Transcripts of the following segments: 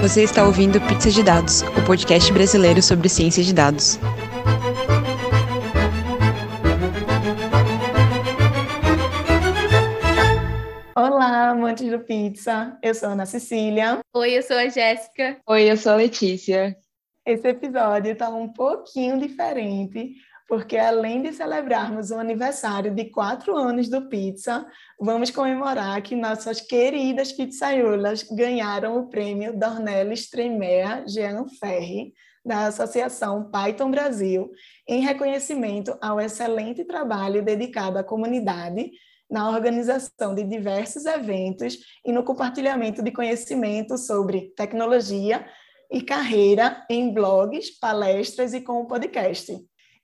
Você está ouvindo Pizza de Dados, o podcast brasileiro sobre ciência de dados. Olá, amantes do pizza. Eu sou a Ana Cecília. Oi, eu sou a Jéssica. Oi, eu sou a Letícia. Esse episódio está um pouquinho diferente, porque além de celebrarmos o aniversário de quatro anos do Pizza, vamos comemorar que nossas queridas pizzaiolas ganharam o prêmio Dornelis Tremea Jean Ferri, da Associação Python Brasil, em reconhecimento ao excelente trabalho dedicado à comunidade na organização de diversos eventos e no compartilhamento de conhecimento sobre tecnologia e carreira em blogs, palestras e com o podcast.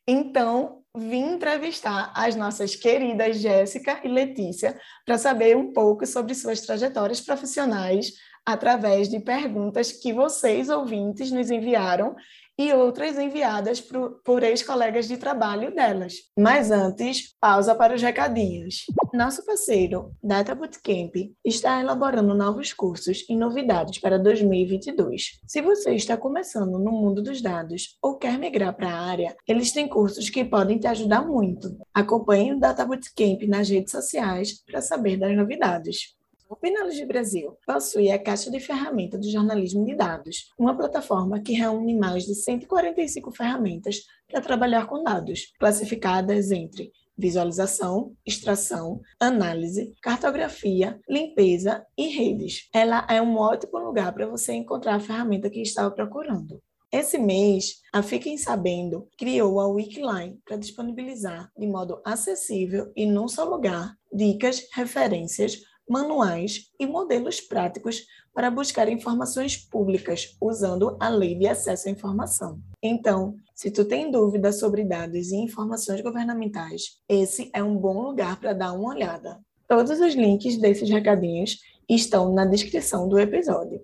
Então, vim entrevistar as nossas queridas Jéssica e Letícia para saber um pouco sobre suas trajetórias profissionais através de perguntas que vocês, ouvintes, nos enviaram e outras enviadas por, por ex-colegas de trabalho delas. Mas antes, pausa para os recadinhos. Nosso parceiro, Data Bootcamp, está elaborando novos cursos e novidades para 2022. Se você está começando no mundo dos dados ou quer migrar para a área, eles têm cursos que podem te ajudar muito. Acompanhe o Data Bootcamp nas redes sociais para saber das novidades. O Pinalog Brasil possui a Caixa de Ferramenta do Jornalismo de Dados, uma plataforma que reúne mais de 145 ferramentas para trabalhar com dados, classificadas entre visualização, extração, análise, cartografia, limpeza e redes. Ela é um ótimo lugar para você encontrar a ferramenta que estava procurando. Esse mês, a Fiquem Sabendo criou a Wikiline para disponibilizar de modo acessível e num só lugar dicas, referências, manuais e modelos práticos para buscar informações públicas usando a Lei de Acesso à Informação. Então, se tu tem dúvidas sobre dados e informações governamentais, esse é um bom lugar para dar uma olhada. Todos os links desses recadinhos estão na descrição do episódio.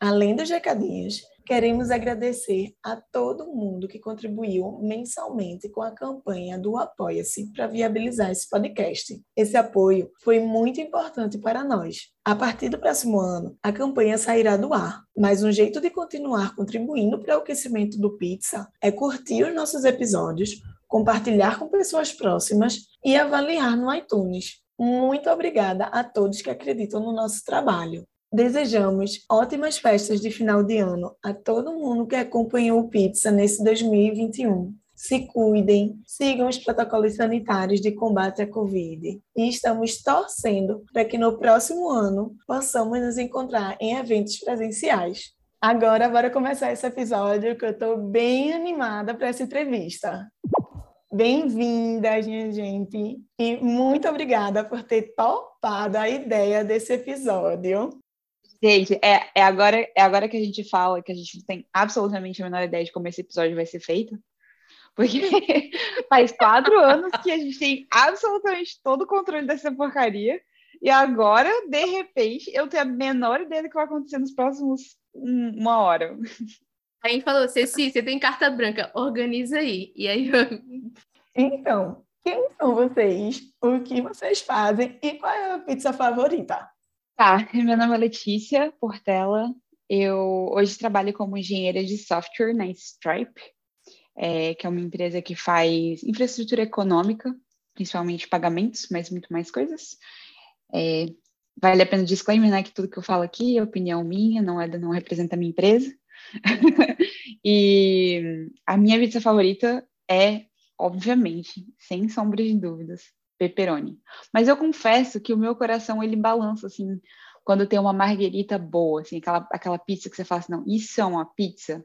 Além dos recadinhos, Queremos agradecer a todo mundo que contribuiu mensalmente com a campanha do Apoia-se para viabilizar esse podcast. Esse apoio foi muito importante para nós. A partir do próximo ano, a campanha sairá do ar, mas um jeito de continuar contribuindo para o aquecimento do Pizza é curtir os nossos episódios, compartilhar com pessoas próximas e avaliar no iTunes. Muito obrigada a todos que acreditam no nosso trabalho. Desejamos ótimas festas de final de ano a todo mundo que acompanhou o Pizza nesse 2021. Se cuidem, sigam os protocolos sanitários de combate à Covid e estamos torcendo para que no próximo ano possamos nos encontrar em eventos presenciais. Agora, bora começar esse episódio que eu estou bem animada para essa entrevista. Bem-vinda, minha gente, e muito obrigada por ter topado a ideia desse episódio. Gente, é, é, agora, é agora que a gente fala que a gente não tem absolutamente a menor ideia de como esse episódio vai ser feito. Porque faz quatro anos que a gente tem absolutamente todo o controle dessa porcaria. E agora, de repente, eu tenho a menor ideia do que vai acontecer nos próximos uma hora. A gente falou, Ceci, você tem carta branca, organiza aí. E aí. Então, quem são vocês? O que vocês fazem? E qual é a pizza favorita? Tá, meu nome é Letícia Portela. Eu hoje trabalho como engenheira de software na Stripe, é, que é uma empresa que faz infraestrutura econômica, principalmente pagamentos, mas muito mais coisas. É, vale a pena disclaimer, né, que tudo que eu falo aqui é opinião minha, não é não representa a minha empresa. e a minha pizza favorita é, obviamente, sem sombra de dúvidas, pepperoni. Mas eu confesso que o meu coração ele balança assim quando tem uma marguerita boa, assim, aquela, aquela pizza que você fala assim, não, isso é uma pizza.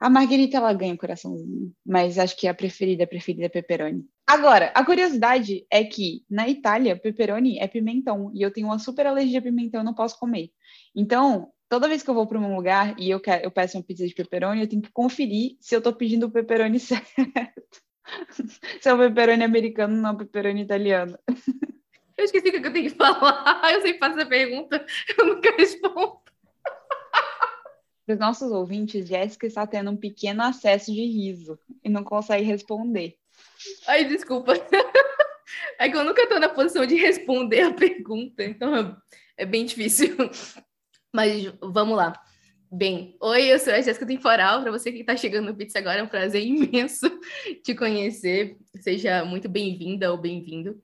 A marguerita ela ganha o coraçãozinho, mas acho que a preferida, a preferida é pepperoni. Agora, a curiosidade é que na Itália, pepperoni é pimentão e eu tenho uma super alergia a pimentão, eu não posso comer. Então, toda vez que eu vou para um lugar e eu, quero, eu peço uma pizza de pepperoni, eu tenho que conferir se eu estou pedindo o pepperoni certo. Se é o pepperoni americano, não é o pepperoni italiano. Eu esqueci o que eu tenho que falar. Eu sempre faço a pergunta, eu nunca respondo. Para os nossos ouvintes, Jéssica está tendo um pequeno acesso de riso e não consegue responder. Ai, desculpa. É que eu nunca estou na posição de responder a pergunta, então é bem difícil. Mas vamos lá. Bem, oi, eu sou a Jéssica Temporal. Para você que está chegando no Pizza agora, é um prazer imenso te conhecer. Seja muito bem-vinda ou bem-vindo.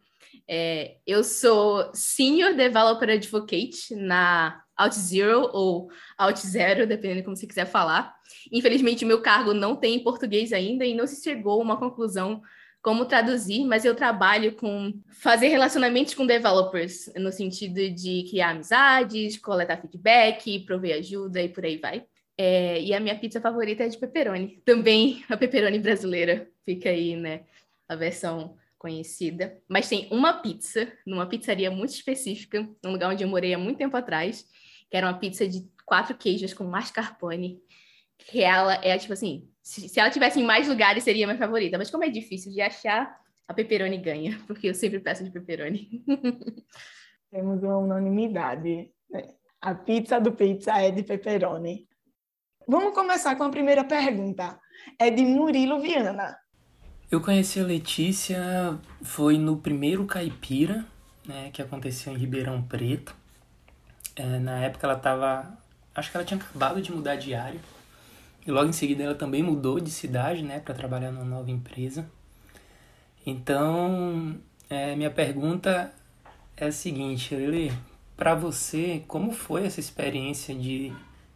É, eu sou Senior Developer Advocate na OutZero ou OutZero, dependendo de como você quiser falar. Infelizmente, meu cargo não tem em português ainda e não se chegou a uma conclusão como traduzir, mas eu trabalho com fazer relacionamentos com developers, no sentido de criar amizades, coletar feedback, prover ajuda e por aí vai. É, e a minha pizza favorita é de pepperoni. Também a pepperoni brasileira. Fica aí, né? A versão conhecida. Mas tem uma pizza, numa pizzaria muito específica, num lugar onde eu morei há muito tempo atrás, que era uma pizza de quatro queijos com mascarpone. Que ela é tipo assim, se, se ela tivesse em mais lugares, seria minha favorita. Mas como é difícil de achar, a pepperoni ganha, porque eu sempre peço de pepperoni. Temos uma unanimidade. Né? A pizza do pizza é de pepperoni. Vamos começar com a primeira pergunta. É de Murilo Viana. Eu conheci a Letícia foi no primeiro caipira, né, que aconteceu em Ribeirão Preto. É, na época ela estava, acho que ela tinha acabado de mudar de área e logo em seguida ela também mudou de cidade, né, para trabalhar numa nova empresa. Então, é, minha pergunta é a seguinte, Lili, para você, como foi essa experiência de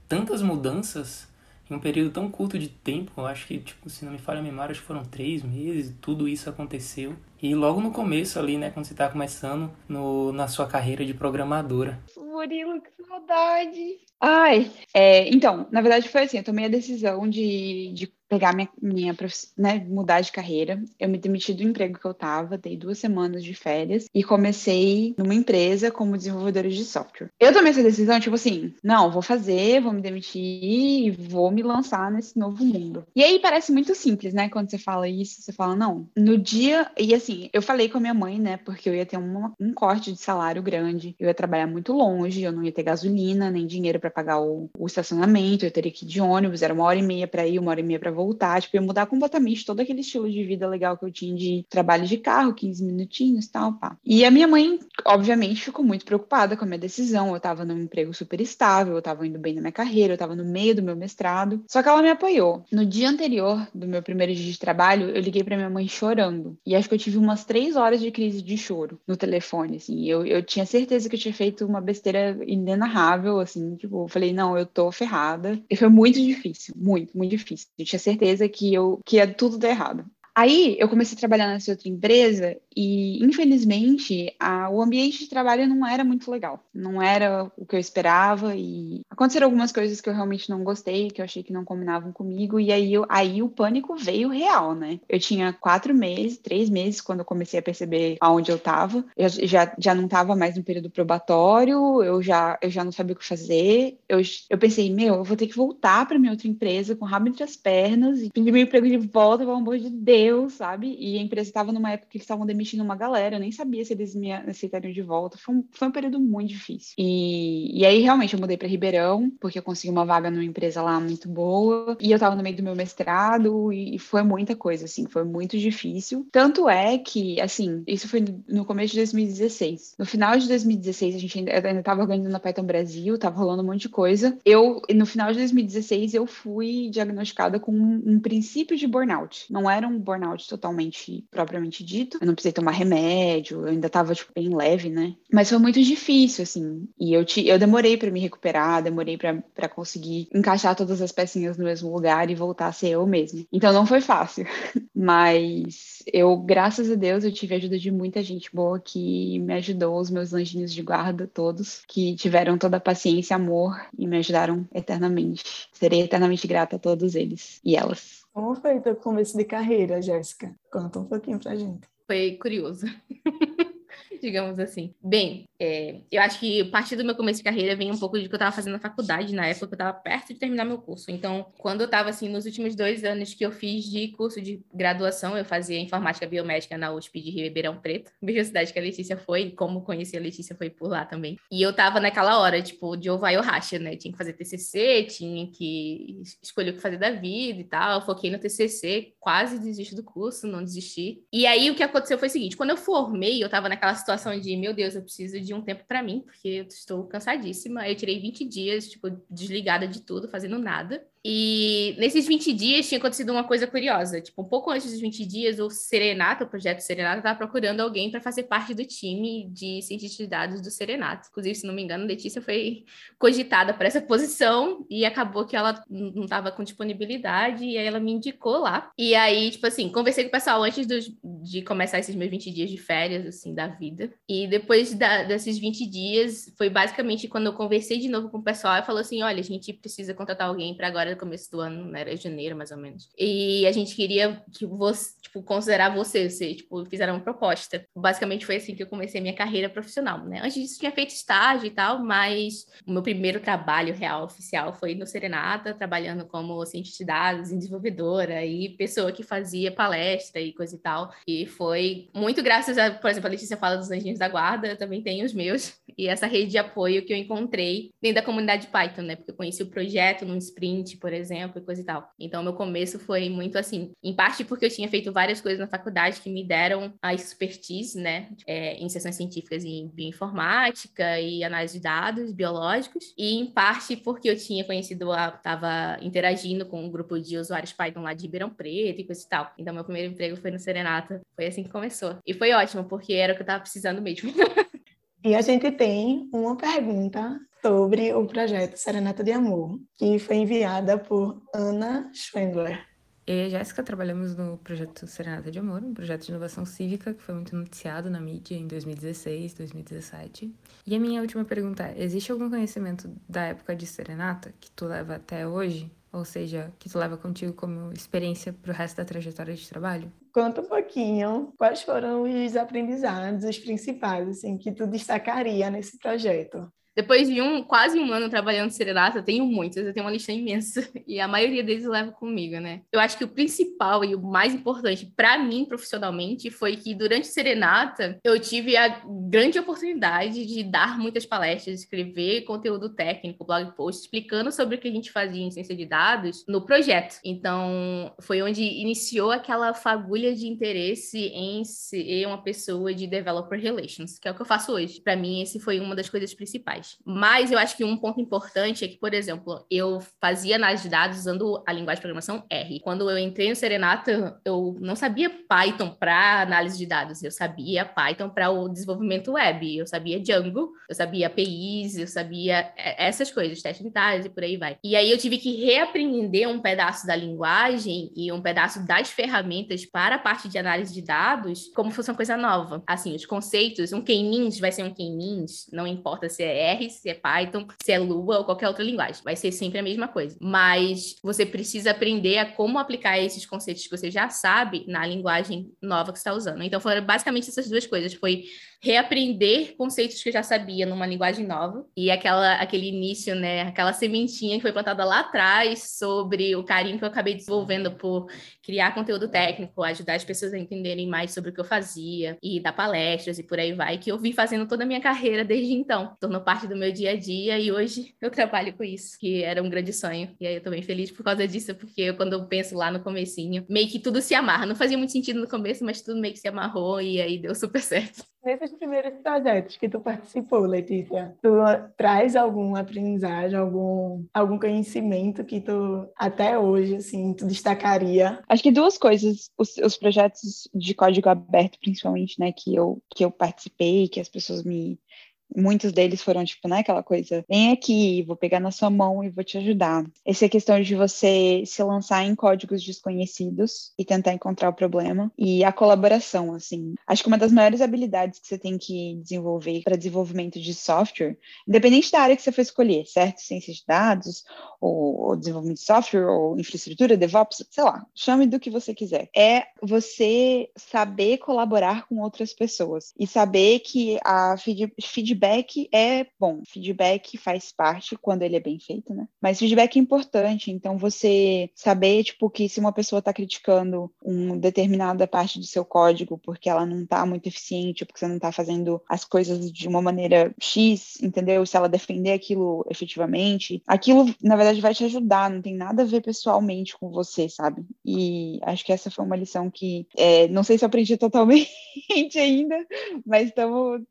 tantas mudanças em um período tão curto de tempo? Eu acho que, tipo, se não me falha a memória, acho que foram três meses, tudo isso aconteceu. E logo no começo ali, né, quando você está começando no, na sua carreira de programadora. Murilo, que saudade! Ai, é, então, na verdade foi assim, eu tomei a decisão de, de pegar minha, minha né, mudar de carreira. Eu me demiti do emprego que eu estava, dei duas semanas de férias e comecei numa empresa como desenvolvedora de software. Eu tomei essa decisão, tipo assim, não, vou fazer, vou me demitir e vou me lançar nesse novo mundo. E aí parece muito simples, né? Quando você fala isso, você fala, não. No dia, e assim, eu falei com a minha mãe, né? Porque eu ia ter um, um corte de salário grande, eu ia trabalhar muito longe, eu não ia ter gasolina, nem dinheiro para pagar o, o estacionamento, eu teria que ir de ônibus, era uma hora e meia para ir, uma hora e meia para voltar, tipo, ia mudar completamente todo aquele estilo de vida legal que eu tinha de trabalho de carro, 15 minutinhos e tal, pá. E a minha mãe, obviamente, ficou muito preocupada com a minha decisão. Eu tava num emprego super estável, eu tava indo bem na minha carreira, eu tava no meio do meu mestrado. Só que ela me apoiou. No dia anterior do meu primeiro dia de trabalho, eu liguei para minha mãe chorando. E acho que eu tive umas três horas de crise de choro no telefone, assim. Eu, eu tinha certeza que eu tinha feito uma besteira inenarrável, assim, tipo, eu falei, não, eu tô ferrada. E foi muito difícil, muito, muito difícil. Eu tinha certeza que eu que ia tudo dar errado. Aí eu comecei a trabalhar nessa outra empresa e, infelizmente, a, o ambiente de trabalho não era muito legal. Não era o que eu esperava e aconteceram algumas coisas que eu realmente não gostei, que eu achei que não combinavam comigo. E aí, eu, aí o pânico veio real, né? Eu tinha quatro meses, três meses, quando eu comecei a perceber aonde eu estava. Eu já, já não estava mais no período probatório, eu já, eu já não sabia o que fazer. Eu, eu pensei, meu, eu vou ter que voltar para minha outra empresa com o rabo entre as pernas e pedir meu emprego de volta, pelo amor de Deus, sabe? E a empresa estava numa época que eles estavam demitindo uma galera, eu nem sabia se eles me aceitariam de volta. Foi um, foi um período muito difícil. E, e aí, realmente, eu mudei para Ribeirão, porque eu consegui uma vaga numa empresa lá muito boa. E eu tava no meio do meu mestrado, e, e foi muita coisa, assim, foi muito difícil. Tanto é que, assim, isso foi no começo de 2016. No final de 2016, a gente ainda, ainda tava organizando a Python Brasil, tava rolando um monte de coisa. Eu, no final de 2016, eu fui diagnosticada com um, um princípio de burnout. Não era um burnout totalmente propriamente dito. Eu não precisei tomar remédio, eu ainda tava, tipo, bem leve, né? Mas foi muito difícil, assim. E eu, te, eu demorei para me recuperar, demorei para conseguir encaixar todas as pecinhas no mesmo lugar e voltar a ser eu mesma. Então não foi fácil. Mas eu, graças a Deus, eu tive a ajuda de muita gente boa que me ajudou, os meus anjinhos de guarda todos, que tiveram toda a paciência amor e me ajudaram eternamente. Serei eternamente grata a todos eles e elas. Como foi teu começo de carreira, Jéssica? Conta um pouquinho pra gente. Foi curioso. digamos assim. Bem, é, eu acho que parte do meu começo de carreira vem um pouco de que eu estava fazendo na faculdade na época, eu estava perto de terminar meu curso. Então, quando eu estava assim, nos últimos dois anos que eu fiz de curso de graduação, eu fazia informática biomédica na USP de Ribeirão Preto, mesma cidade que a Letícia foi, e como conheci a Letícia foi por lá também. E eu estava naquela hora, tipo, de ou vai ou racha, né? Tinha que fazer TCC, tinha que escolher o que fazer da vida e tal. Eu foquei no TCC, quase desisti do curso, não desisti. E aí o que aconteceu foi o seguinte: quando eu formei, eu estava naquela situação de, meu Deus, eu preciso de um tempo para mim, porque eu estou cansadíssima. Eu tirei 20 dias, tipo, desligada de tudo, fazendo nada. E nesses 20 dias tinha acontecido uma coisa curiosa. Tipo, um pouco antes dos 20 dias, o Serenata, o projeto Serenata, estava procurando alguém para fazer parte do time de cientistas de dados do Serenata. Inclusive, se não me engano, Letícia foi cogitada para essa posição e acabou que ela não estava com disponibilidade e aí ela me indicou lá. E aí, tipo assim, conversei com o pessoal antes dos, de começar esses meus 20 dias de férias, assim, da vida. E depois da, desses 20 dias, foi basicamente quando eu conversei de novo com o pessoal e falou assim: olha, a gente precisa contratar alguém para agora no começo do ano, né? Era janeiro, mais ou menos. E a gente queria que você, tipo, considerar você, você, tipo, fizeram uma proposta. Basicamente foi assim que eu comecei minha carreira profissional, né? Antes disso, tinha feito estágio e tal, mas o meu primeiro trabalho real, oficial, foi no Serenata, trabalhando como cientista de dados, desenvolvedora e pessoa que fazia palestra e coisa e tal. E foi muito graças a, por exemplo, a Letícia fala dos anjinhos da guarda, eu também tenho os meus. E essa rede de apoio que eu encontrei dentro da comunidade Python, né? Porque eu conheci o projeto num sprint, por exemplo, e coisa e tal. Então, meu começo foi muito assim, em parte porque eu tinha feito várias coisas na faculdade que me deram a expertise, né, é, em sessões científicas em bioinformática e análise de dados biológicos, e em parte porque eu tinha conhecido, estava interagindo com um grupo de usuários Python lá de Ribeirão Preto e coisa e tal. Então, meu primeiro emprego foi no Serenata, foi assim que começou. E foi ótimo, porque era o que eu estava precisando mesmo. E a gente tem uma pergunta sobre o projeto Serenata de Amor, que foi enviada por Ana Schwendler. Eu e a Jéssica trabalhamos no projeto Serenata de Amor, um projeto de inovação cívica que foi muito noticiado na mídia em 2016, 2017. E a minha última pergunta é: existe algum conhecimento da época de Serenata que tu leva até hoje? Ou seja, que tu leva contigo como experiência para o resto da trajetória de trabalho? Conta um pouquinho quais foram os aprendizados, os principais, assim, que tu destacaria nesse projeto. Depois de um quase um ano trabalhando Serenata, tenho muitos, eu tenho uma lista imensa e a maioria deles eu levo comigo, né? Eu acho que o principal e o mais importante para mim profissionalmente foi que durante Serenata eu tive a grande oportunidade de dar muitas palestras, escrever conteúdo técnico, blog post, explicando sobre o que a gente fazia em ciência de dados no projeto. Então, foi onde iniciou aquela fagulha de interesse em ser uma pessoa de developer relations, que é o que eu faço hoje. Para mim, esse foi uma das coisas principais. Mas eu acho que um ponto importante é que, por exemplo, eu fazia análise de dados usando a linguagem de programação R. Quando eu entrei no Serenata, eu não sabia Python para análise de dados, eu sabia Python para o desenvolvimento web, eu sabia Django, eu sabia APIs, eu sabia é, essas coisas, testes unitários e por aí vai. E aí eu tive que reaprender um pedaço da linguagem e um pedaço das ferramentas para a parte de análise de dados como fosse uma coisa nova. Assim, os conceitos, um K-means vai ser um K-means, não importa se é R se é Python, se é Lua ou qualquer outra linguagem. Vai ser sempre a mesma coisa. Mas você precisa aprender a como aplicar esses conceitos que você já sabe na linguagem nova que está usando. Então foram basicamente essas duas coisas. Foi reaprender conceitos que eu já sabia numa linguagem nova e aquela aquele início, né, aquela sementinha que foi plantada lá atrás sobre o carinho que eu acabei desenvolvendo por criar conteúdo técnico, ajudar as pessoas a entenderem mais sobre o que eu fazia e dar palestras e por aí vai, que eu vim fazendo toda a minha carreira desde então. Tornou parte do meu dia a dia e hoje eu trabalho com isso, que era um grande sonho. E aí eu tô bem feliz por causa disso, porque eu, quando eu penso lá no comecinho, meio que tudo se amarra. Não fazia muito sentido no começo, mas tudo meio que se amarrou e aí deu super certo. Nesses primeiros projetos que tu participou, Letícia, tu traz algum aprendizagem, algum, algum conhecimento que tu, até hoje, assim, tu destacaria? Acho que duas coisas, os, os projetos de código aberto, principalmente, né, que eu, que eu participei, que as pessoas me, Muitos deles foram, tipo, né, aquela coisa, vem aqui, vou pegar na sua mão e vou te ajudar. Essa é a questão de você se lançar em códigos desconhecidos e tentar encontrar o problema. E a colaboração, assim. Acho que uma das maiores habilidades que você tem que desenvolver para desenvolvimento de software, independente da área que você for escolher, certo? Ciência de dados, ou, ou desenvolvimento de software, ou infraestrutura, DevOps, sei lá, chame do que você quiser. É você saber colaborar com outras pessoas e saber que a feedback feedback é bom, feedback faz parte quando ele é bem feito, né? Mas feedback é importante, então você saber, tipo, que se uma pessoa está criticando uma determinada parte do seu código porque ela não está muito eficiente, porque você não está fazendo as coisas de uma maneira X, entendeu? Se ela defender aquilo efetivamente, aquilo, na verdade, vai te ajudar, não tem nada a ver pessoalmente com você, sabe? E acho que essa foi uma lição que, é, não sei se eu aprendi totalmente ainda, mas estamos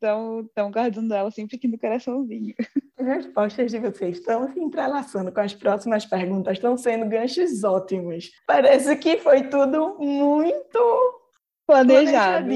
guardando ela sempre aqui no coraçãozinho. As respostas de vocês estão se entrelaçando com as próximas perguntas, estão sendo ganchos ótimos. Parece que foi tudo muito planejado.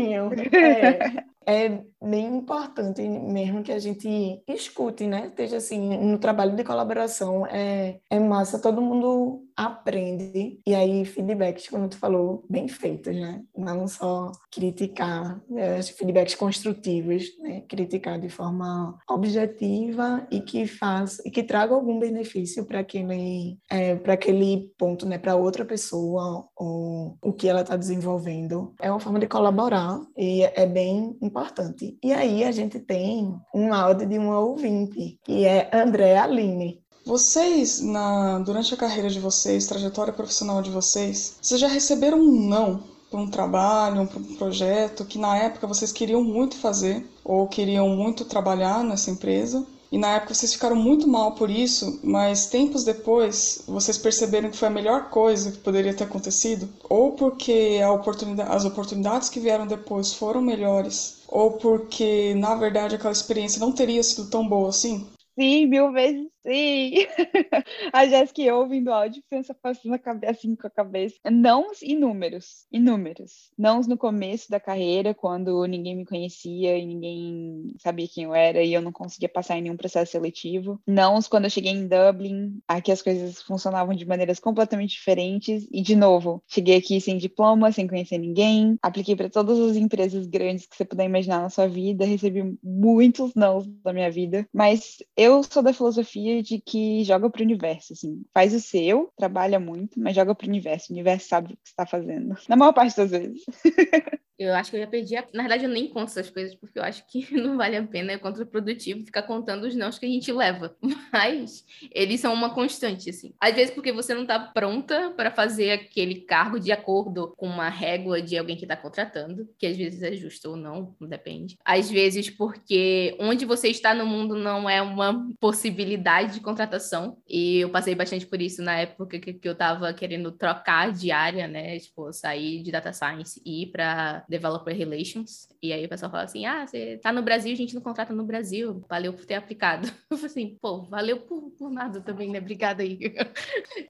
É. é bem importante mesmo que a gente escute, né? Esteja assim, no trabalho de colaboração é, é massa, todo mundo aprende. E aí, feedbacks, como tu falou, bem feitos, né? Não só criticar, né? feedbacks construtivos, né? Criticar de forma objetiva e que faça, e que traga algum benefício para aquele, é, para aquele ponto, né? Para outra pessoa, ou o que ela está desenvolvendo. É uma forma de colaborar e é bem importante. E aí a gente tem um áudio de uma ouvinte, que é André Aline. Vocês, na, durante a carreira de vocês, trajetória profissional de vocês, vocês já receberam um não para um trabalho, para um projeto que na época vocês queriam muito fazer ou queriam muito trabalhar nessa empresa e na época vocês ficaram muito mal por isso, mas tempos depois vocês perceberam que foi a melhor coisa que poderia ter acontecido? Ou porque oportunidade, as oportunidades que vieram depois foram melhores? Ou porque, na verdade, aquela experiência não teria sido tão boa assim? Sim, mil vezes Sim! A Jéssica ouvindo o áudio pensa passando assim com a cabeça. Nãos e números. Inúmeros. Nãos no começo da carreira, quando ninguém me conhecia e ninguém sabia quem eu era e eu não conseguia passar em nenhum processo seletivo. Nãos quando eu cheguei em Dublin, aqui as coisas funcionavam de maneiras completamente diferentes. E, de novo, cheguei aqui sem diploma, sem conhecer ninguém. Apliquei para todas as empresas grandes que você puder imaginar na sua vida. Recebi muitos nãos da minha vida. Mas eu sou da filosofia de que joga para o universo, assim, faz o seu, trabalha muito, mas joga para o universo. O universo sabe o que está fazendo. Na maior parte das vezes. Eu acho que eu já perdi. A... Na verdade, eu nem conto essas coisas, porque eu acho que não vale a pena, é contraprodutivo ficar contando os nãos que a gente leva. Mas eles são uma constante, assim. Às vezes, porque você não está pronta para fazer aquele cargo de acordo com uma régua de alguém que está contratando, que às vezes é justo ou não, depende. Às vezes, porque onde você está no mundo não é uma possibilidade de contratação. E eu passei bastante por isso na época que, eu estava querendo trocar de área, né? Tipo, sair de data science e ir para Developer Relations. E aí o pessoal fala assim: ah, você tá no Brasil, a gente não contrata no Brasil. Valeu por ter aplicado. Eu falei assim, pô, valeu por, por nada também, né? Obrigada aí.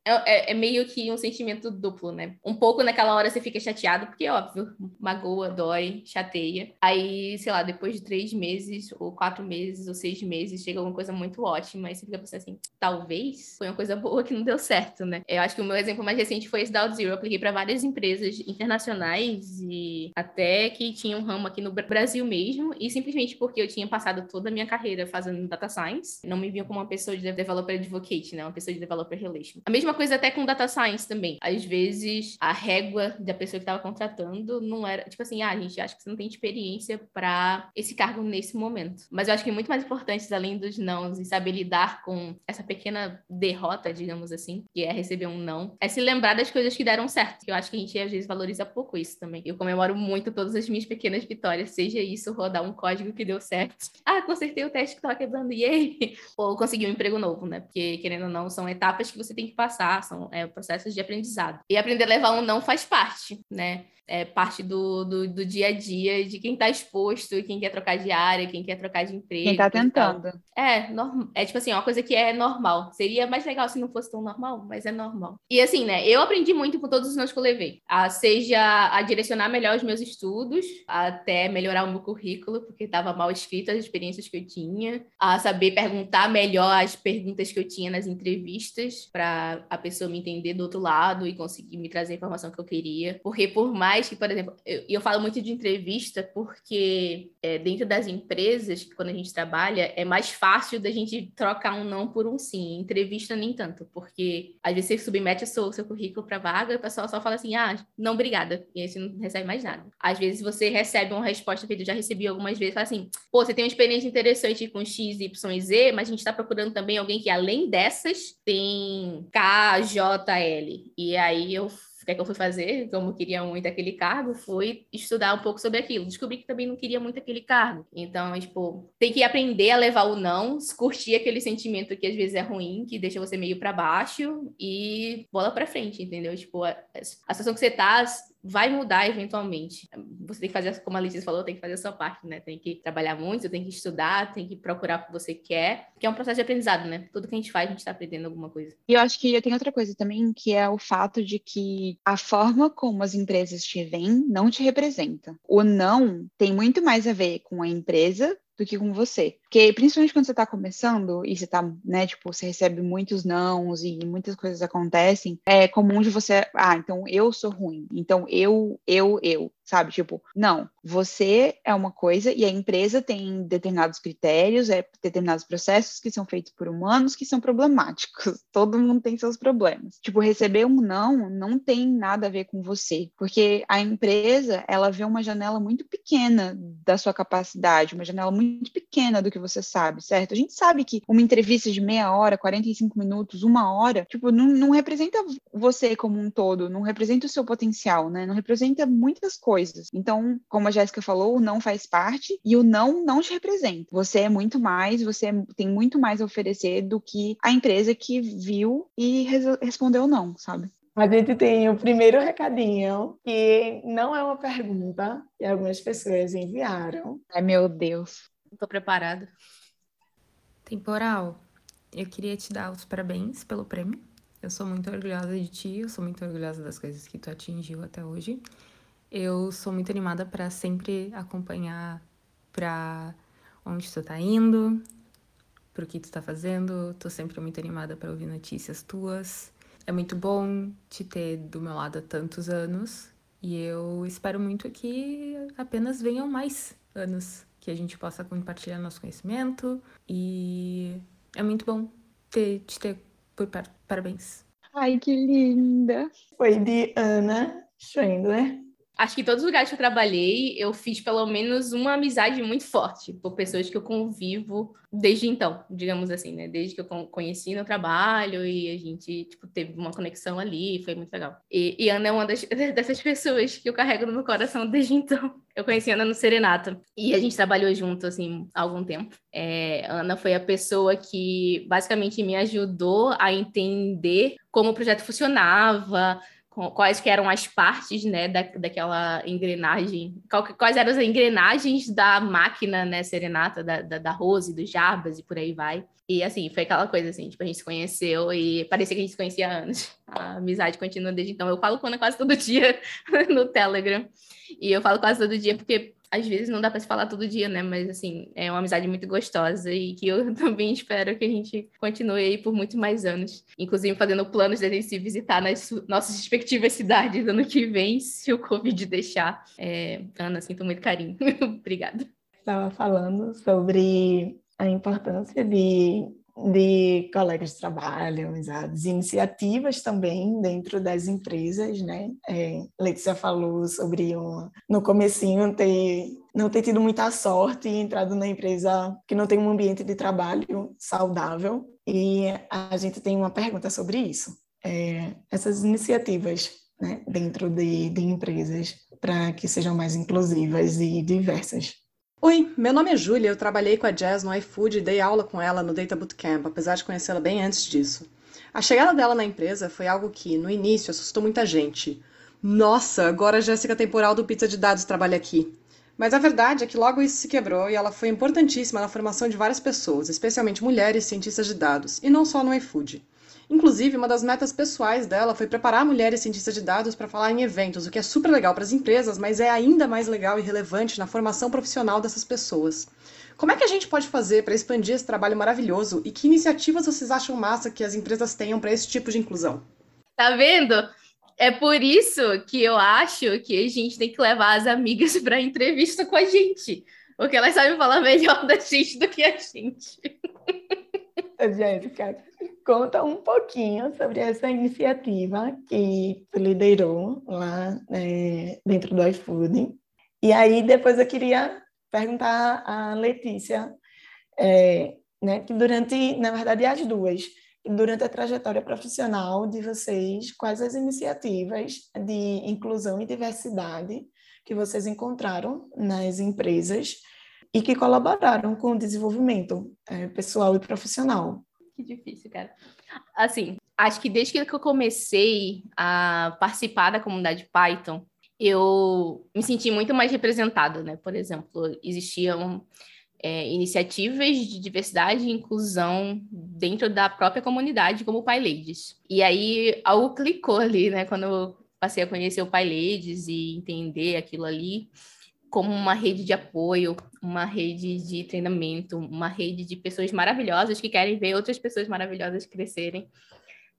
É, é, é, meio que um sentimento duplo, né? Um pouco naquela hora você fica chateado, porque, óbvio, magoa, dói, chateia. Aí, sei lá, depois de três meses, ou quatro meses, ou seis meses, chega alguma coisa muito ótima. Aí você fica pensando assim: talvez foi uma coisa boa que não deu certo, né? Eu acho que o meu exemplo mais recente foi esse da Zero. Eu apliquei para várias empresas internacionais e até que tinha um ramo aqui no Brasil mesmo, e simplesmente porque eu tinha passado toda a minha carreira fazendo data science, não me viam como uma pessoa de developer advocate, né? Uma pessoa de developer relation. A mesma coisa até com data science também. Às vezes, a régua da pessoa que estava contratando não era, tipo assim, ah, gente acha que você não tem experiência para esse cargo nesse momento. Mas eu acho que muito mais importante, além dos nãos, e saber lidar com essa pequena derrota, digamos assim, que é receber um não, é se lembrar das coisas que deram certo. Eu acho que a gente às vezes valoriza pouco isso também. Eu comemoro muito todas as minhas pequenas vitórias, seja isso rodar um código que deu certo. Ah, consertei o teste que estava quebrando, yay! Ou consegui um emprego novo, né? Porque, querendo ou não, são etapas que você tem que passar, são é, processos de aprendizado. E aprender a levar um não faz parte, né? É parte do, do, do, dia a dia de quem está exposto, quem quer trocar de área, quem quer trocar de emprego. Quem está tentando. É, norm... é tipo assim, uma coisa que é normal. Seria mais legal se não fosse tão normal, mas é normal. E assim, né, eu aprendi muito com todos os anos que eu levei. A, seja a direcionar melhor os meus estudos, até melhorar o meu currículo, porque estava mal escrito as experiências que eu tinha, a saber perguntar melhor as perguntas que eu tinha nas entrevistas, para a pessoa me entender do outro lado e conseguir me trazer a informação que eu queria. Porque por mais mais que, por exemplo, eu, eu falo muito de entrevista porque é, dentro das empresas, quando a gente trabalha, é mais fácil da gente trocar um não por um sim. Entrevista nem tanto, porque às vezes você submete o seu, seu currículo para vaga e o pessoal só fala assim, ah, não, obrigada. E aí você não recebe mais nada. Às vezes você recebe uma resposta que eu já recebi algumas vezes, fala assim, pô, você tem uma experiência interessante com X, Y e Z, mas a gente está procurando também alguém que além dessas tem K, J, L. E aí eu o que é que eu fui fazer, como eu queria muito aquele cargo, foi estudar um pouco sobre aquilo. Descobri que também não queria muito aquele cargo. Então, tipo, tem que aprender a levar o não, curtir aquele sentimento que às vezes é ruim, que deixa você meio para baixo e bola para frente, entendeu? Tipo, a, a situação que você tá, vai mudar eventualmente. Você tem que fazer, como a Letícia falou, tem que fazer a sua parte, né? Tem que trabalhar muito, tem que estudar, tem que procurar o que você quer, que é um processo de aprendizado, né? Tudo que a gente faz, a gente está aprendendo alguma coisa. E eu acho que tem outra coisa também, que é o fato de que a forma como as empresas te veem não te representa. O não tem muito mais a ver com a empresa do que com você. Porque principalmente quando você está começando e você tá, né, tipo, você recebe muitos nãos e muitas coisas acontecem, é comum de você, ah, então eu sou ruim. Então eu, eu, eu, sabe? Tipo, não, você é uma coisa e a empresa tem determinados critérios, é determinados processos que são feitos por humanos que são problemáticos. Todo mundo tem seus problemas. Tipo, receber um não não tem nada a ver com você, porque a empresa, ela vê uma janela muito pequena da sua capacidade, uma janela muito pequena do que você sabe, certo? A gente sabe que uma entrevista de meia hora, 45 minutos, uma hora, tipo, não, não representa você como um todo, não representa o seu potencial, né? Não representa muitas coisas. Então, como a Jéssica falou, o não faz parte e o não não te representa. Você é muito mais, você tem muito mais a oferecer do que a empresa que viu e respondeu não, sabe? A gente tem o primeiro recadinho, que não é uma pergunta, que algumas pessoas enviaram. Ai, meu Deus. Estou preparada. Temporal, eu queria te dar os parabéns pelo prêmio. Eu sou muito orgulhosa de ti, eu sou muito orgulhosa das coisas que tu atingiu até hoje. Eu sou muito animada para sempre acompanhar para onde tu tá indo, pro que tu tá fazendo. Tô sempre muito animada para ouvir notícias tuas. É muito bom te ter do meu lado há tantos anos e eu espero muito que apenas venham mais anos que a gente possa compartilhar nosso conhecimento e é muito bom ter, te ter por perto. Parabéns. Ai, que linda! Foi de Ana Schwendler. Acho que todos os lugares que eu trabalhei, eu fiz pelo menos uma amizade muito forte por pessoas que eu convivo desde então, digamos assim, né? Desde que eu conheci no trabalho e a gente, tipo, teve uma conexão ali, foi muito legal. E, e Ana é uma das, dessas pessoas que eu carrego no meu coração desde então. Eu conheci Ana no Serenata e a gente trabalhou junto, assim, há algum tempo. É, Ana foi a pessoa que basicamente me ajudou a entender como o projeto funcionava, quais que eram as partes, né, da, daquela engrenagem, quais eram as engrenagens da máquina, né, serenata, da, da, da Rose, do Jarbas e por aí vai. E, assim, foi aquela coisa, assim, tipo, a gente se conheceu e parecia que a gente se conhecia há anos. A amizade continua desde então. Eu falo com Ana quase todo dia no Telegram. E eu falo quase todo dia porque às vezes não dá para se falar todo dia, né? Mas assim, é uma amizade muito gostosa e que eu também espero que a gente continue aí por muito mais anos. Inclusive fazendo planos de a gente se visitar nas nossas respectivas cidades ano que vem, se o Covid deixar. É, Ana, sinto muito carinho. Obrigada. Estava falando sobre a importância de de colegas de trabalho, amizades, iniciativas também dentro das empresas, né? É, Letícia falou sobre uma, no comecinho ter não ter tido muita sorte e entrado na empresa que não tem um ambiente de trabalho saudável e a gente tem uma pergunta sobre isso. É, essas iniciativas né, dentro de, de empresas para que sejam mais inclusivas e diversas. Oi, meu nome é Júlia, eu trabalhei com a Jazz no iFood e dei aula com ela no Data Bootcamp, apesar de conhecê-la bem antes disso. A chegada dela na empresa foi algo que, no início, assustou muita gente. Nossa, agora a Jéssica Temporal do Pizza de Dados trabalha aqui. Mas a verdade é que logo isso se quebrou e ela foi importantíssima na formação de várias pessoas, especialmente mulheres cientistas de dados, e não só no iFood. Inclusive, uma das metas pessoais dela foi preparar mulheres cientistas de dados para falar em eventos, o que é super legal para as empresas, mas é ainda mais legal e relevante na formação profissional dessas pessoas. Como é que a gente pode fazer para expandir esse trabalho maravilhoso e que iniciativas vocês acham massa que as empresas tenham para esse tipo de inclusão? Tá vendo? É por isso que eu acho que a gente tem que levar as amigas para entrevista com a gente, porque elas sabem falar melhor da gente do que a gente. Jéssica, conta um pouquinho sobre essa iniciativa que liderou lá é, dentro do iFood. E aí, depois eu queria perguntar à Letícia, é, né, que durante, na verdade, as duas, durante a trajetória profissional de vocês, quais as iniciativas de inclusão e diversidade que vocês encontraram nas empresas e que colaboraram com o desenvolvimento é, pessoal e profissional. Que difícil, cara. Assim, acho que desde que eu comecei a participar da comunidade Python, eu me senti muito mais representada, né? Por exemplo, existiam é, iniciativas de diversidade e inclusão dentro da própria comunidade, como o Pai Ladies. E aí algo clicou ali, né? Quando eu passei a conhecer o Pai Ladies e entender aquilo ali como uma rede de apoio, uma rede de treinamento, uma rede de pessoas maravilhosas que querem ver outras pessoas maravilhosas crescerem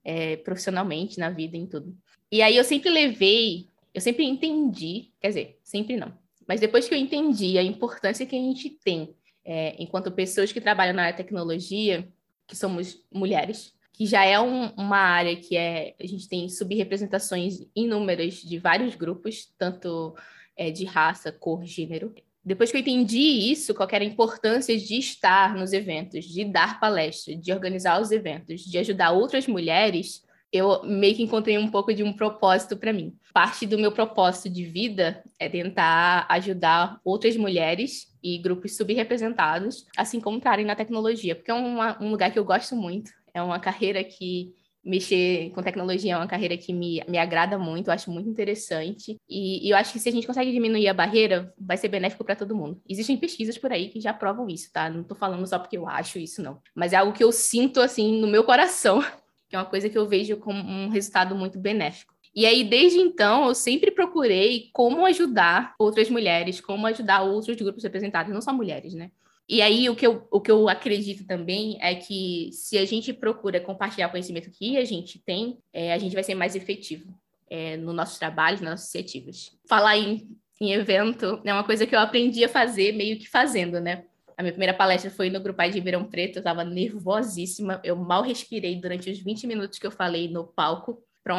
é, profissionalmente na vida, em tudo. E aí eu sempre levei, eu sempre entendi, quer dizer, sempre não, mas depois que eu entendi a importância que a gente tem é, enquanto pessoas que trabalham na área de tecnologia, que somos mulheres, que já é um, uma área que é a gente tem subrepresentações inúmeras de vários grupos, tanto é, de raça, cor, gênero. Depois que eu entendi isso, qual era a importância de estar nos eventos, de dar palestra, de organizar os eventos, de ajudar outras mulheres, eu meio que encontrei um pouco de um propósito para mim. Parte do meu propósito de vida é tentar ajudar outras mulheres e grupos subrepresentados a se encontrarem na tecnologia, porque é uma, um lugar que eu gosto muito, é uma carreira que mexer com tecnologia é uma carreira que me, me agrada muito, eu acho muito interessante. E, e, eu acho que se a gente consegue diminuir a barreira, vai ser benéfico para todo mundo. Existem pesquisas por aí que já provam isso, tá? Não estou falando só porque eu acho isso, não. Mas é algo que eu sinto, assim, no meu coração, que é uma coisa que eu vejo como um resultado muito benéfico. E aí, desde então, eu sempre procurei como ajudar outras mulheres, como ajudar outros grupos representados, não só mulheres, né? E aí, o que, eu, o que eu acredito também é que se a gente procura compartilhar o conhecimento que a gente tem, é, a gente vai ser mais efetivo é, no nosso trabalho, nas nossas iniciativas. Falar em, em evento é uma coisa que eu aprendi a fazer meio que fazendo, né? A minha primeira palestra foi no Grupal de Ribeirão Preto, eu estava nervosíssima, eu mal respirei durante os 20 minutos que eu falei no palco para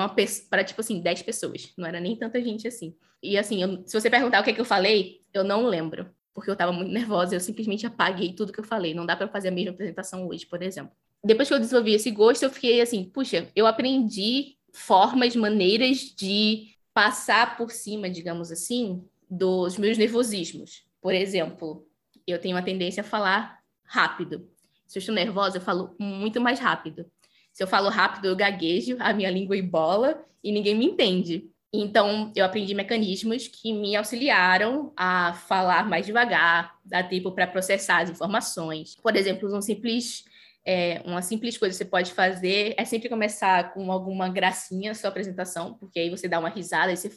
para tipo assim, 10 pessoas, não era nem tanta gente assim. E assim, eu, se você perguntar o que é que eu falei, eu não lembro porque eu estava muito nervosa, eu simplesmente apaguei tudo que eu falei. Não dá para fazer a mesma apresentação hoje, por exemplo. Depois que eu desenvolvi esse gosto, eu fiquei assim, puxa, eu aprendi formas, maneiras de passar por cima, digamos assim, dos meus nervosismos. Por exemplo, eu tenho uma tendência a falar rápido. Se eu estou nervosa, eu falo muito mais rápido. Se eu falo rápido, eu gaguejo, a minha língua embola e ninguém me entende. Então, eu aprendi mecanismos que me auxiliaram a falar mais devagar, dar tempo para processar as informações. Por exemplo, um simples, é, uma simples coisa que você pode fazer é sempre começar com alguma gracinha a sua apresentação, porque aí você dá uma risada e você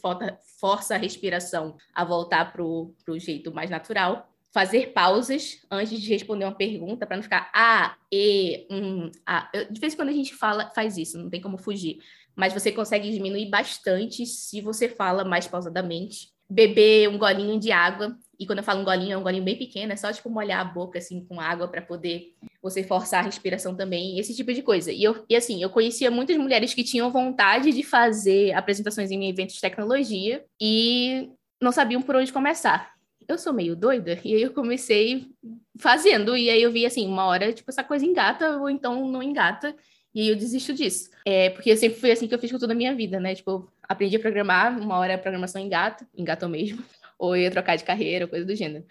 força a respiração a voltar para o jeito mais natural fazer pausas antes de responder uma pergunta para não ficar ah, e, um, ah. de vez em quando a gente fala, faz isso, não tem como fugir mas você consegue diminuir bastante se você fala mais pausadamente. Beber um golinho de água, e quando eu falo um golinho, é um golinho bem pequeno, é só tipo molhar a boca assim com água para poder você forçar a respiração também, esse tipo de coisa. E, eu, e assim, eu conhecia muitas mulheres que tinham vontade de fazer apresentações em eventos de tecnologia e não sabiam por onde começar. Eu sou meio doida, e aí eu comecei fazendo, e aí eu vi assim, uma hora, tipo, essa coisa engata, ou então não engata, e eu desisto disso. É, porque eu sempre fui assim que eu fiz com toda a minha vida, né? Tipo, aprendi a programar, uma hora a programação engata, engatou mesmo, ou ia trocar de carreira, coisa do gênero.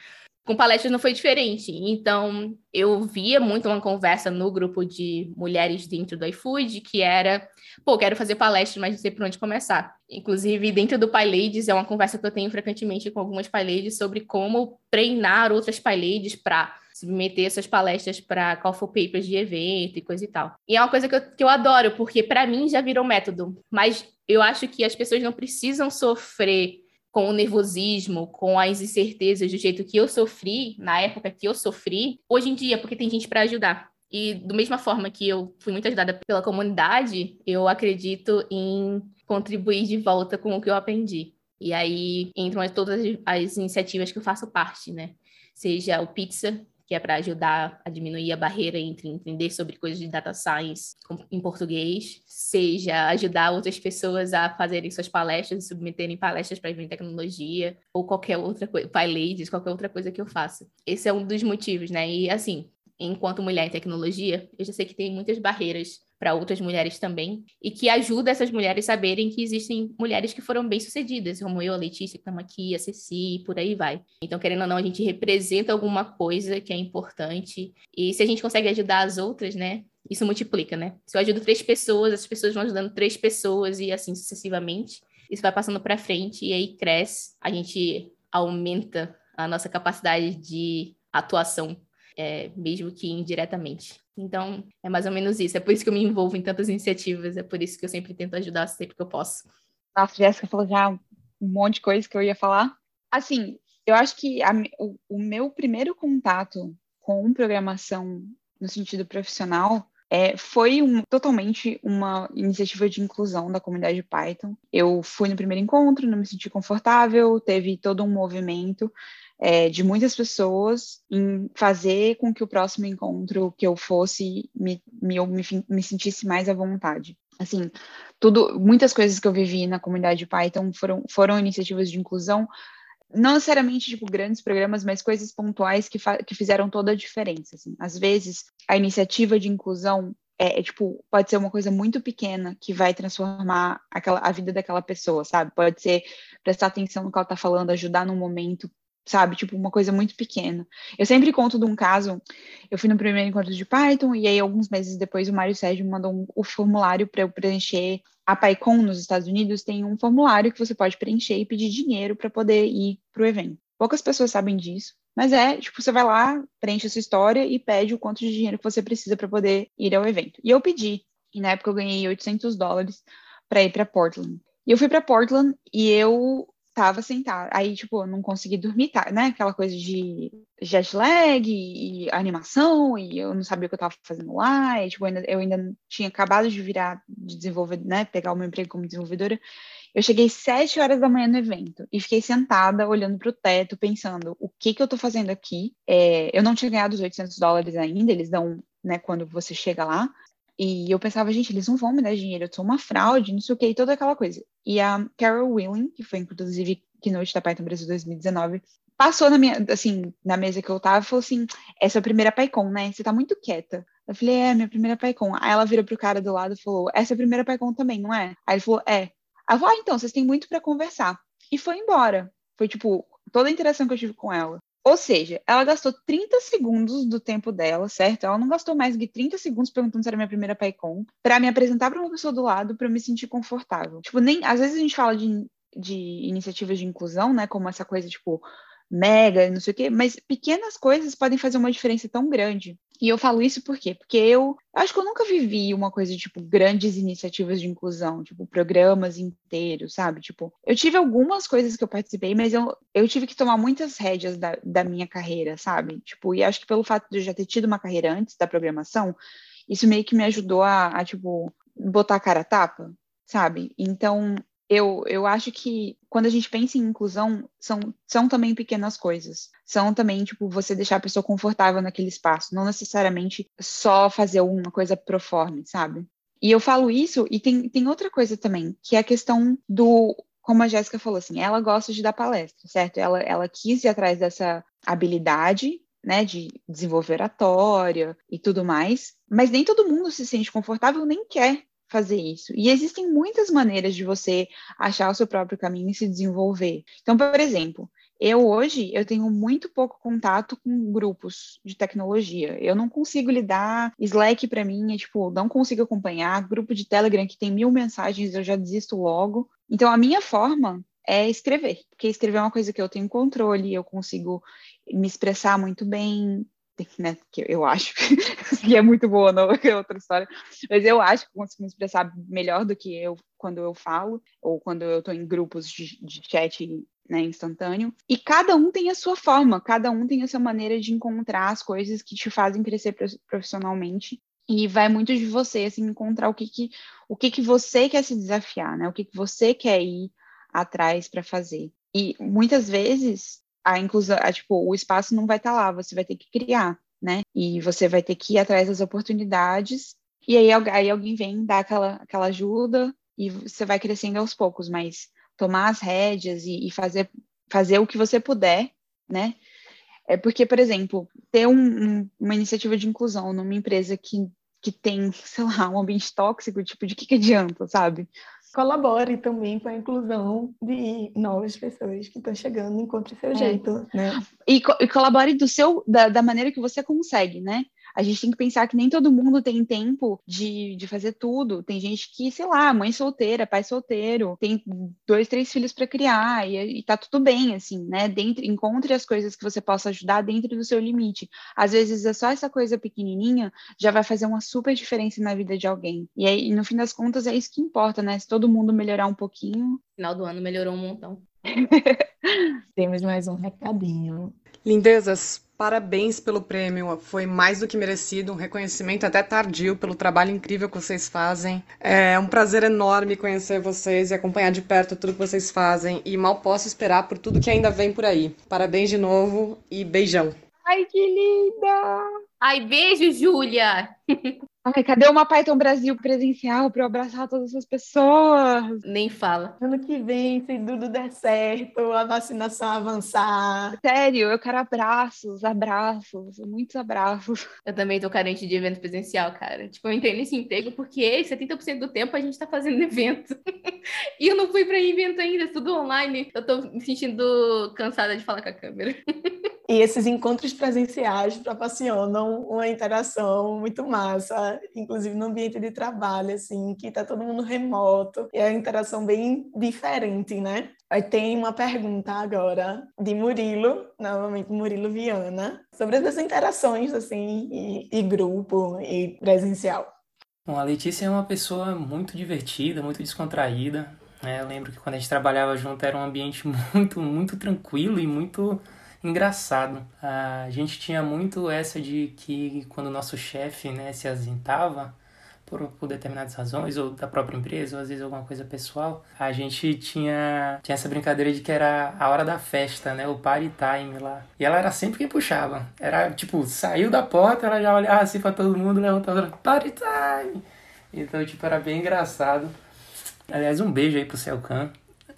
Com palestras não foi diferente. Então, eu via muito uma conversa no grupo de mulheres dentro do iFood, que era, pô, quero fazer palestra, mas não sei por onde começar. Inclusive, dentro do PyLadies, é uma conversa que eu tenho frequentemente com algumas PyLadies sobre como treinar outras PyLadies para submeter essas palestras para call for papers de evento e coisa e tal. E é uma coisa que eu, que eu adoro, porque para mim já virou método, mas eu acho que as pessoas não precisam sofrer com o nervosismo, com as incertezas do jeito que eu sofri, na época que eu sofri, hoje em dia, porque tem gente para ajudar. E da mesma forma que eu fui muito ajudada pela comunidade, eu acredito em contribuir de volta com o que eu aprendi. E aí entram todas as iniciativas que eu faço parte, né? Seja o Pizza, que é para ajudar a diminuir a barreira entre entender sobre coisas de data science em português, seja ajudar outras pessoas a fazerem suas palestras, submeterem palestras para evento tecnologia, ou qualquer outra coisa, PyLadies, qualquer outra coisa que eu faça. Esse é um dos motivos, né? E assim, enquanto mulher em tecnologia, eu já sei que tem muitas barreiras para outras mulheres também, e que ajuda essas mulheres a saberem que existem mulheres que foram bem-sucedidas, como eu, a Letícia, que estamos aqui, a Ceci, por aí vai. Então, querendo ou não, a gente representa alguma coisa que é importante, e se a gente consegue ajudar as outras, né, isso multiplica, né? Se eu ajudo três pessoas, as pessoas vão ajudando três pessoas, e assim sucessivamente. isso vai passando para frente e aí cresce, a gente aumenta a nossa capacidade de atuação, é, mesmo que indiretamente. Então, é mais ou menos isso. É por isso que eu me envolvo em tantas iniciativas, é por isso que eu sempre tento ajudar sempre que eu posso. Nossa, Jéssica falou já um monte de coisa que eu ia falar. Assim, eu acho que a, o, o meu primeiro contato com programação no sentido profissional é, foi um, totalmente uma iniciativa de inclusão da comunidade Python. Eu fui no primeiro encontro, não me senti confortável, teve todo um movimento é, de muitas pessoas em fazer com que o próximo encontro que eu fosse me, me, eu me, me sentisse mais à vontade. Assim, tudo, muitas coisas que eu vivi na comunidade Python foram, foram iniciativas de inclusão, não necessariamente tipo grandes programas, mas coisas pontuais que, que fizeram toda a diferença. Assim. Às vezes, a iniciativa de inclusão é, é, tipo pode ser uma coisa muito pequena que vai transformar aquela, a vida daquela pessoa, sabe? Pode ser prestar atenção no que ela está falando, ajudar num momento sabe? Tipo, uma coisa muito pequena. Eu sempre conto de um caso, eu fui no primeiro encontro de Python, e aí alguns meses depois o Mário Sérgio me mandou um, o formulário para eu preencher. A PyCon nos Estados Unidos tem um formulário que você pode preencher e pedir dinheiro para poder ir para o evento. Poucas pessoas sabem disso, mas é, tipo, você vai lá, preenche a sua história e pede o quanto de dinheiro que você precisa para poder ir ao evento. E eu pedi, e na época eu ganhei 800 dólares para ir para Portland. E eu fui para Portland e eu tava sentada. Aí, tipo, não consegui dormir, tá, né? Aquela coisa de jet lag e, e, animação, e eu não sabia o que eu tava fazendo lá, e, tipo, eu ainda, eu ainda tinha acabado de virar, de desenvolver, né? Pegar o meu emprego como desenvolvedora. Eu cheguei sete horas da manhã no evento e fiquei sentada olhando para o teto, pensando o que que eu tô fazendo aqui. É, eu não tinha ganhado os 800 dólares ainda, eles dão, né, quando você chega lá. E eu pensava, gente, eles não vão me dar dinheiro, eu sou uma fraude, não sei o que, toda aquela coisa. E a Carol Willing, que foi inclusive keynote da Python Brasil 2019, passou na minha, assim, na mesa que eu tava e falou assim: essa é a primeira PyCon, né? Você tá muito quieta. Eu falei, é, minha primeira PyCon. Aí ela virou pro cara do lado e falou: essa é a primeira PyCon também, não é? Aí ele falou: é. Ah, então, vocês têm muito para conversar. E foi embora. Foi, tipo, toda a interação que eu tive com ela. Ou seja, ela gastou 30 segundos do tempo dela, certo? Ela não gastou mais de 30 segundos perguntando se era minha primeira PyCon, para me apresentar para uma pessoa do lado, para eu me sentir confortável. Tipo, nem às vezes a gente fala de, de iniciativas de inclusão, né, como essa coisa tipo mega, não sei o quê, mas pequenas coisas podem fazer uma diferença tão grande. E eu falo isso por quê? Porque eu acho que eu nunca vivi uma coisa tipo grandes iniciativas de inclusão, tipo programas inteiros, sabe? Tipo, eu tive algumas coisas que eu participei, mas eu, eu tive que tomar muitas rédeas da, da minha carreira, sabe? Tipo, e acho que pelo fato de eu já ter tido uma carreira antes da programação, isso meio que me ajudou a, a tipo, botar a cara a tapa, sabe? Então, eu, eu acho que quando a gente pensa em inclusão, são, são também pequenas coisas. São também, tipo, você deixar a pessoa confortável naquele espaço, não necessariamente só fazer uma coisa proforme, sabe? E eu falo isso, e tem, tem outra coisa também, que é a questão do. Como a Jéssica falou, assim, ela gosta de dar palestra, certo? Ela, ela quis ir atrás dessa habilidade né, de desenvolver oratória e tudo mais, mas nem todo mundo se sente confortável nem quer fazer isso. E existem muitas maneiras de você achar o seu próprio caminho e se desenvolver. Então, por exemplo, eu hoje eu tenho muito pouco contato com grupos de tecnologia. Eu não consigo lidar. Slack para mim é tipo, não consigo acompanhar. Grupo de Telegram que tem mil mensagens, eu já desisto logo. Então a minha forma é escrever, porque escrever é uma coisa que eu tenho controle, eu consigo me expressar muito bem, né, que eu acho que é muito boa, não é outra história, mas eu acho que consigo me expressar melhor do que eu quando eu falo, ou quando eu estou em grupos de, de chat né, instantâneo. E cada um tem a sua forma, cada um tem a sua maneira de encontrar as coisas que te fazem crescer profissionalmente. E vai muito de você, assim, encontrar o que que, o que, que você quer se desafiar, né? O que, que você quer ir atrás para fazer. E muitas vezes a inclusão, a, tipo, o espaço não vai estar tá lá, você vai ter que criar, né? E você vai ter que ir atrás das oportunidades, e aí, aí alguém vem dar aquela, aquela ajuda, e você vai crescendo aos poucos, mas tomar as rédeas e, e fazer, fazer o que você puder, né? É porque, por exemplo, ter um, um, uma iniciativa de inclusão numa empresa que, que tem, sei lá, um ambiente tóxico, tipo, de que, que adianta, sabe? Colabore também com a inclusão de novas pessoas que estão chegando, encontre seu é. jeito, né? E, co e, colabore do seu, da, da, maneira que você consegue, né? A gente tem que pensar que nem todo mundo tem tempo de, de fazer tudo. Tem gente que, sei lá, mãe solteira, pai solteiro, tem dois, três filhos para criar e, e tá tudo bem, assim, né? Dentro, encontre as coisas que você possa ajudar dentro do seu limite. Às vezes é só essa coisa pequenininha já vai fazer uma super diferença na vida de alguém. E aí, no fim das contas, é isso que importa, né? Se todo mundo melhorar um pouquinho. Final do ano melhorou um montão. Temos mais um recadinho. Lindezas, parabéns pelo prêmio. Foi mais do que merecido, um reconhecimento até tardio pelo trabalho incrível que vocês fazem. É um prazer enorme conhecer vocês e acompanhar de perto tudo que vocês fazem. E mal posso esperar por tudo que ainda vem por aí. Parabéns de novo e beijão. Ai, que linda! Ai, beijo, Júlia! Ai, cadê uma Python Brasil presencial para eu abraçar todas essas pessoas? Nem fala. Ano que vem, se tudo der certo, a vacinação avançar. Sério, eu quero abraços, abraços, muitos abraços. Eu também tô carente de evento presencial, cara. Tipo, eu entrei nesse emprego porque 70% do tempo a gente tá fazendo evento. e eu não fui para evento ainda, tudo online. Eu tô me sentindo cansada de falar com a câmera. E esses encontros presenciais proporcionam uma interação muito massa, inclusive no ambiente de trabalho, assim, que tá todo mundo remoto, e é uma interação bem diferente, né? Aí tem uma pergunta agora de Murilo, novamente Murilo Viana, sobre essas interações, assim, e, e grupo e presencial. Bom, a Letícia é uma pessoa muito divertida, muito descontraída. Né? Eu lembro que quando a gente trabalhava junto era um ambiente muito, muito tranquilo e muito engraçado. A gente tinha muito essa de que quando o nosso chefe né, se ausentava, por, por determinadas razões, ou da própria empresa, ou às vezes alguma coisa pessoal, a gente tinha, tinha essa brincadeira de que era a hora da festa, né? O party time lá. E ela era sempre quem puxava. Era tipo, saiu da porta, ela já olhava assim pra todo mundo, levantava, party time! Então, tipo, era bem engraçado. Aliás, um beijo aí pro Celcan,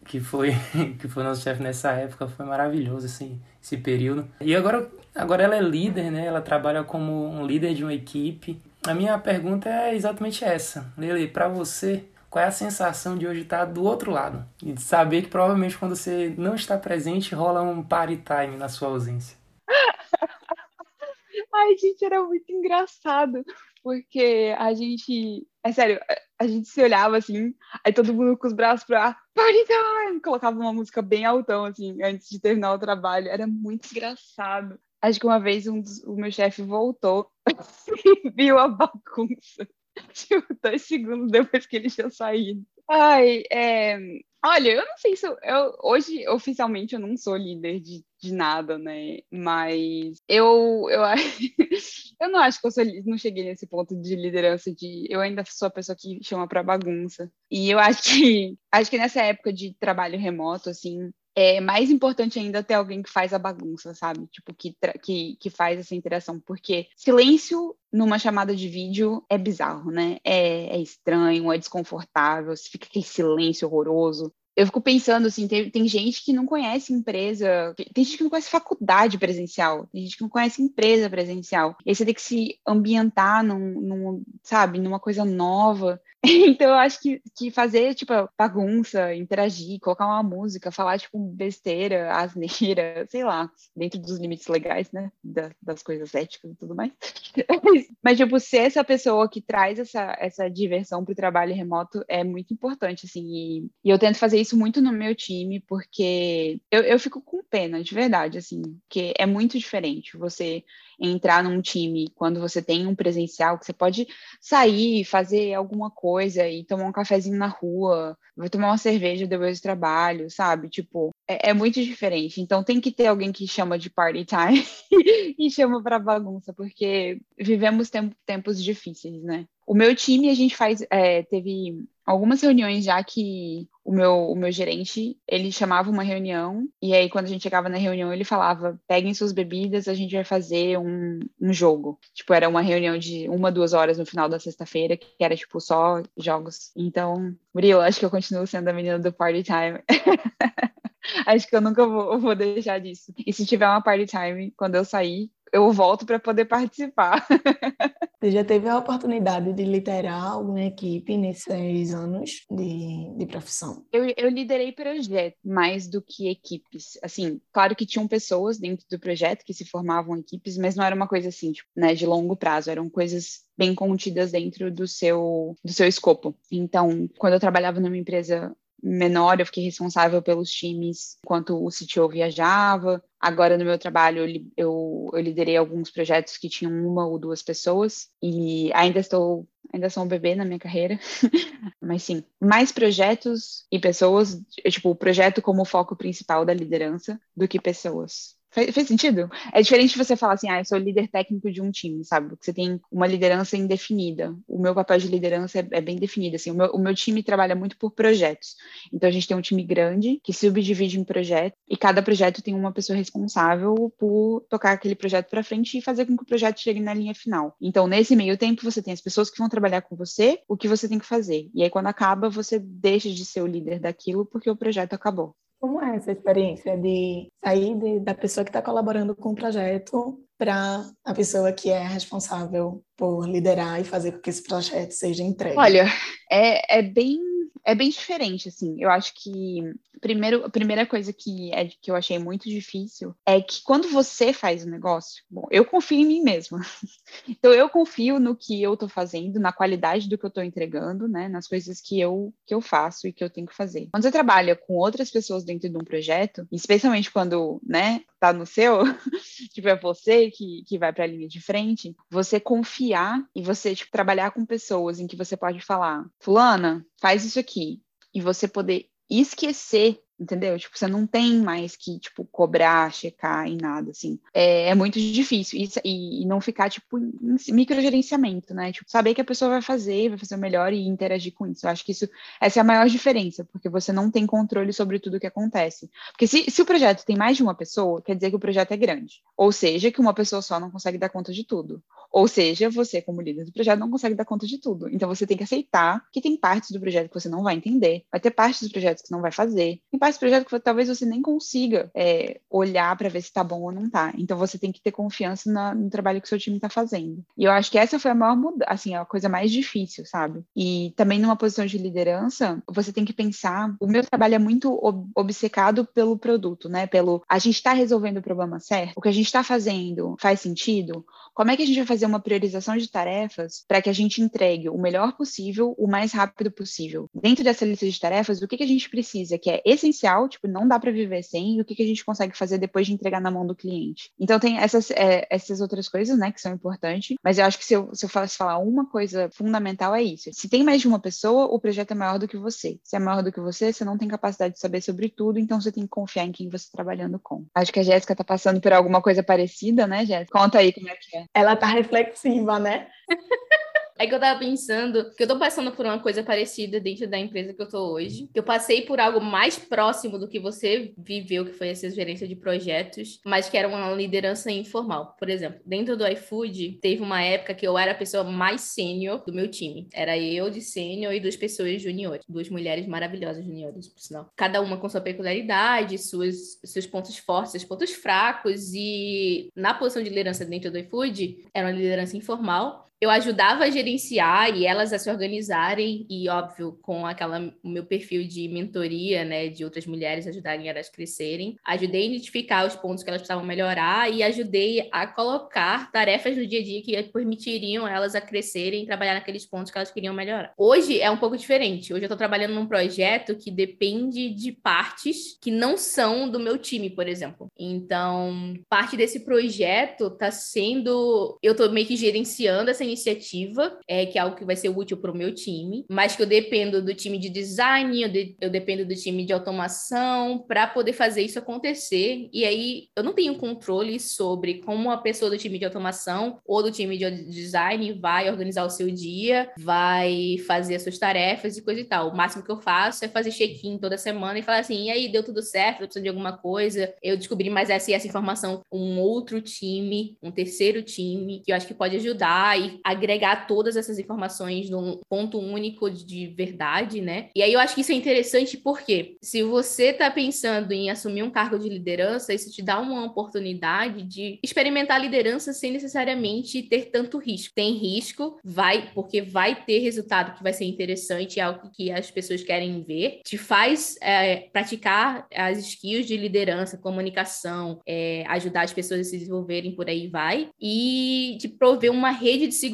que foi, que foi nosso chefe nessa época, foi maravilhoso, assim esse período. E agora, agora ela é líder, né? Ela trabalha como um líder de uma equipe. A minha pergunta é exatamente essa. Lele, para você, qual é a sensação de hoje estar do outro lado? E de saber que provavelmente quando você não está presente, rola um party time na sua ausência. Ai, gente, era muito engraçado, porque a gente, é sério, a gente se olhava assim, aí todo mundo com os braços pra party time, colocava uma música bem altão, assim, antes de terminar o trabalho. Era muito engraçado. Acho que uma vez um dos, o meu chefe voltou e viu a bagunça. Tipo, dois segundos depois que ele tinha saído. Ai, é... Olha, eu não sei se eu, eu, hoje oficialmente eu não sou líder de, de nada, né? Mas eu eu, eu não acho que eu sou, não cheguei nesse ponto de liderança de eu ainda sou a pessoa que chama para bagunça. E eu acho que acho que nessa época de trabalho remoto assim, é mais importante ainda ter alguém que faz a bagunça, sabe? Tipo, que, que, que faz essa interação. Porque silêncio numa chamada de vídeo é bizarro, né? É, é estranho, é desconfortável, fica aquele silêncio horroroso eu fico pensando assim, tem, tem gente que não conhece empresa, tem gente que não conhece faculdade presencial, tem gente que não conhece empresa presencial. E aí você tem que se ambientar num, num sabe, numa coisa nova. Então eu acho que, que fazer, tipo, bagunça, interagir, colocar uma música, falar, tipo, besteira, asneira, sei lá, dentro dos limites legais, né, da, das coisas éticas e tudo mais. Mas, tipo, ser essa pessoa que traz essa, essa diversão pro trabalho remoto é muito importante, assim, e, e eu tento fazer isso muito no meu time, porque eu, eu fico com pena, de verdade, assim, porque é muito diferente você entrar num time quando você tem um presencial, que você pode sair, fazer alguma coisa e tomar um cafezinho na rua, vai tomar uma cerveja depois do trabalho, sabe? Tipo, é, é muito diferente. Então tem que ter alguém que chama de party time e chama para bagunça, porque vivemos temp tempos difíceis, né? O meu time, a gente faz, é, teve algumas reuniões já que o meu, o meu gerente, ele chamava uma reunião, e aí quando a gente chegava na reunião, ele falava, peguem suas bebidas, a gente vai fazer um, um jogo. Tipo, era uma reunião de uma, duas horas no final da sexta-feira, que era, tipo, só jogos. Então, Murilo, acho que eu continuo sendo a menina do party time. acho que eu nunca vou, vou deixar disso. E se tiver uma party time, quando eu sair, eu volto para poder participar. Você já teve a oportunidade de liderar alguma equipe nesses anos de, de profissão? Eu, eu liderei projetos mais do que equipes. Assim, claro que tinham pessoas dentro do projeto que se formavam equipes, mas não era uma coisa assim, tipo, né, de longo prazo. Eram coisas bem contidas dentro do seu, do seu escopo. Então, quando eu trabalhava numa empresa menor, eu fiquei responsável pelos times enquanto o CTO viajava. Agora, no meu trabalho, eu, eu, eu, liderei alguns projetos que tinham uma ou duas pessoas e ainda estou, ainda sou um bebê na minha carreira, mas sim, mais projetos e pessoas, tipo, o projeto como foco principal da liderança do que pessoas. Fez, fez, sentido? É diferente você falar assim, ah, eu sou líder técnico de um time, sabe? Porque você tem uma liderança indefinida. O meu papel de liderança é, é bem definido, assim. O meu, o meu, time trabalha muito por projetos. Então, a gente tem um time grande que subdivide em projetos e cada projeto tem uma pessoa responsável por tocar aquele projeto para frente e fazer com que o projeto chegue na linha final. Então, nesse meio tempo, você tem as pessoas que vão trabalhar com você, o que você tem que fazer. E aí, quando acaba, você deixa de ser o líder daquilo porque o projeto acabou. Como é essa experiência de sair de, da pessoa que está colaborando com o projeto para a pessoa que é responsável por liderar e fazer com que esse projeto seja entregue? Olha, é, é bem é bem diferente, assim. Eu acho que primeiro, a primeira coisa que, é, que eu achei muito difícil é que quando você faz o negócio, bom, eu confio em mim mesma. então eu confio no que eu estou fazendo, na qualidade do que eu estou entregando, né? Nas coisas que eu, que eu faço e que eu tenho que fazer. Quando você trabalha com outras pessoas dentro de um projeto, especialmente quando, né, tá no seu, tipo, é você que, que vai para a linha de frente, você confiar e você, tipo, trabalhar com pessoas em que você pode falar, fulana, faz isso aqui, e você poder esquecer entendeu? Tipo, você não tem mais que, tipo, cobrar, checar em nada, assim. É, é muito difícil. E, e, não ficar, tipo, em microgerenciamento, né? Tipo, saber que a pessoa vai fazer, vai fazer o melhor e interagir com isso. Eu acho que isso, essa é a maior diferença, porque você não tem controle sobre tudo o que acontece. Porque se, se o projeto tem mais de uma pessoa, quer dizer que o projeto é grande. Ou seja, que uma pessoa só não consegue dar conta de tudo. Ou seja, você, como líder do projeto, não consegue dar conta de tudo. Então, você tem que aceitar que tem partes do projeto que você não vai entender, vai ter partes dos projetos que não vai fazer, tem partes do projeto que talvez você nem consiga é, olhar para ver se está bom ou não está. Então, você tem que ter confiança na, no trabalho que seu time está fazendo. E eu acho que essa foi a maior mudança, assim, a coisa mais difícil, sabe? E também numa posição de liderança, você tem que pensar. O meu trabalho é muito obcecado pelo produto, né? Pelo a gente está resolvendo o problema certo, o que a gente está fazendo faz sentido. Como é que a gente vai fazer uma priorização de tarefas para que a gente entregue o melhor possível, o mais rápido possível? Dentro dessa lista de tarefas, o que, que a gente precisa, que é essencial, tipo, não dá para viver sem, e o que, que a gente consegue fazer depois de entregar na mão do cliente? Então, tem essas, é, essas outras coisas, né, que são importantes, mas eu acho que se eu, se eu falar uma coisa fundamental, é isso. Se tem mais de uma pessoa, o projeto é maior do que você. Se é maior do que você, você não tem capacidade de saber sobre tudo, então você tem que confiar em quem você está trabalhando com. Acho que a Jéssica está passando por alguma coisa parecida, né, Jéssica? Conta aí como é que é. Ela tá reflexiva, né? É que eu tava pensando que eu tô passando por uma coisa parecida dentro da empresa que eu tô hoje. Eu passei por algo mais próximo do que você viveu, que foi essa gerência de projetos, mas que era uma liderança informal. Por exemplo, dentro do iFood, teve uma época que eu era a pessoa mais sênior do meu time. Era eu de sênior e duas pessoas juniores. Duas mulheres maravilhosas juniores, por sinal. Cada uma com sua peculiaridade, suas, seus pontos fortes, seus pontos fracos. E na posição de liderança dentro do iFood, era uma liderança informal eu ajudava a gerenciar e elas a se organizarem e óbvio com aquela o meu perfil de mentoria né de outras mulheres ajudarem elas a crescerem ajudei a identificar os pontos que elas precisavam melhorar e ajudei a colocar tarefas no dia a dia que permitiriam elas a crescerem e trabalhar naqueles pontos que elas queriam melhorar. Hoje é um pouco diferente. Hoje eu estou trabalhando num projeto que depende de partes que não são do meu time por exemplo. Então parte desse projeto está sendo eu estou meio que gerenciando essa iniciativa, é, que é algo que vai ser útil para o meu time, mas que eu dependo do time de design, eu, de, eu dependo do time de automação para poder fazer isso acontecer. E aí eu não tenho controle sobre como a pessoa do time de automação ou do time de design vai organizar o seu dia, vai fazer as suas tarefas e coisa e tal. O máximo que eu faço é fazer check-in toda semana e falar assim: e aí, deu tudo certo? Eu de alguma coisa? Eu descobri mais essa e essa informação um outro time, um terceiro time, que eu acho que pode ajudar e agregar todas essas informações num ponto único de verdade, né? E aí eu acho que isso é interessante porque se você tá pensando em assumir um cargo de liderança, isso te dá uma oportunidade de experimentar a liderança sem necessariamente ter tanto risco. Tem risco, vai, porque vai ter resultado que vai ser interessante, é algo que as pessoas querem ver, te faz é, praticar as skills de liderança, comunicação, é, ajudar as pessoas a se desenvolverem por aí vai, e te prover uma rede de segurança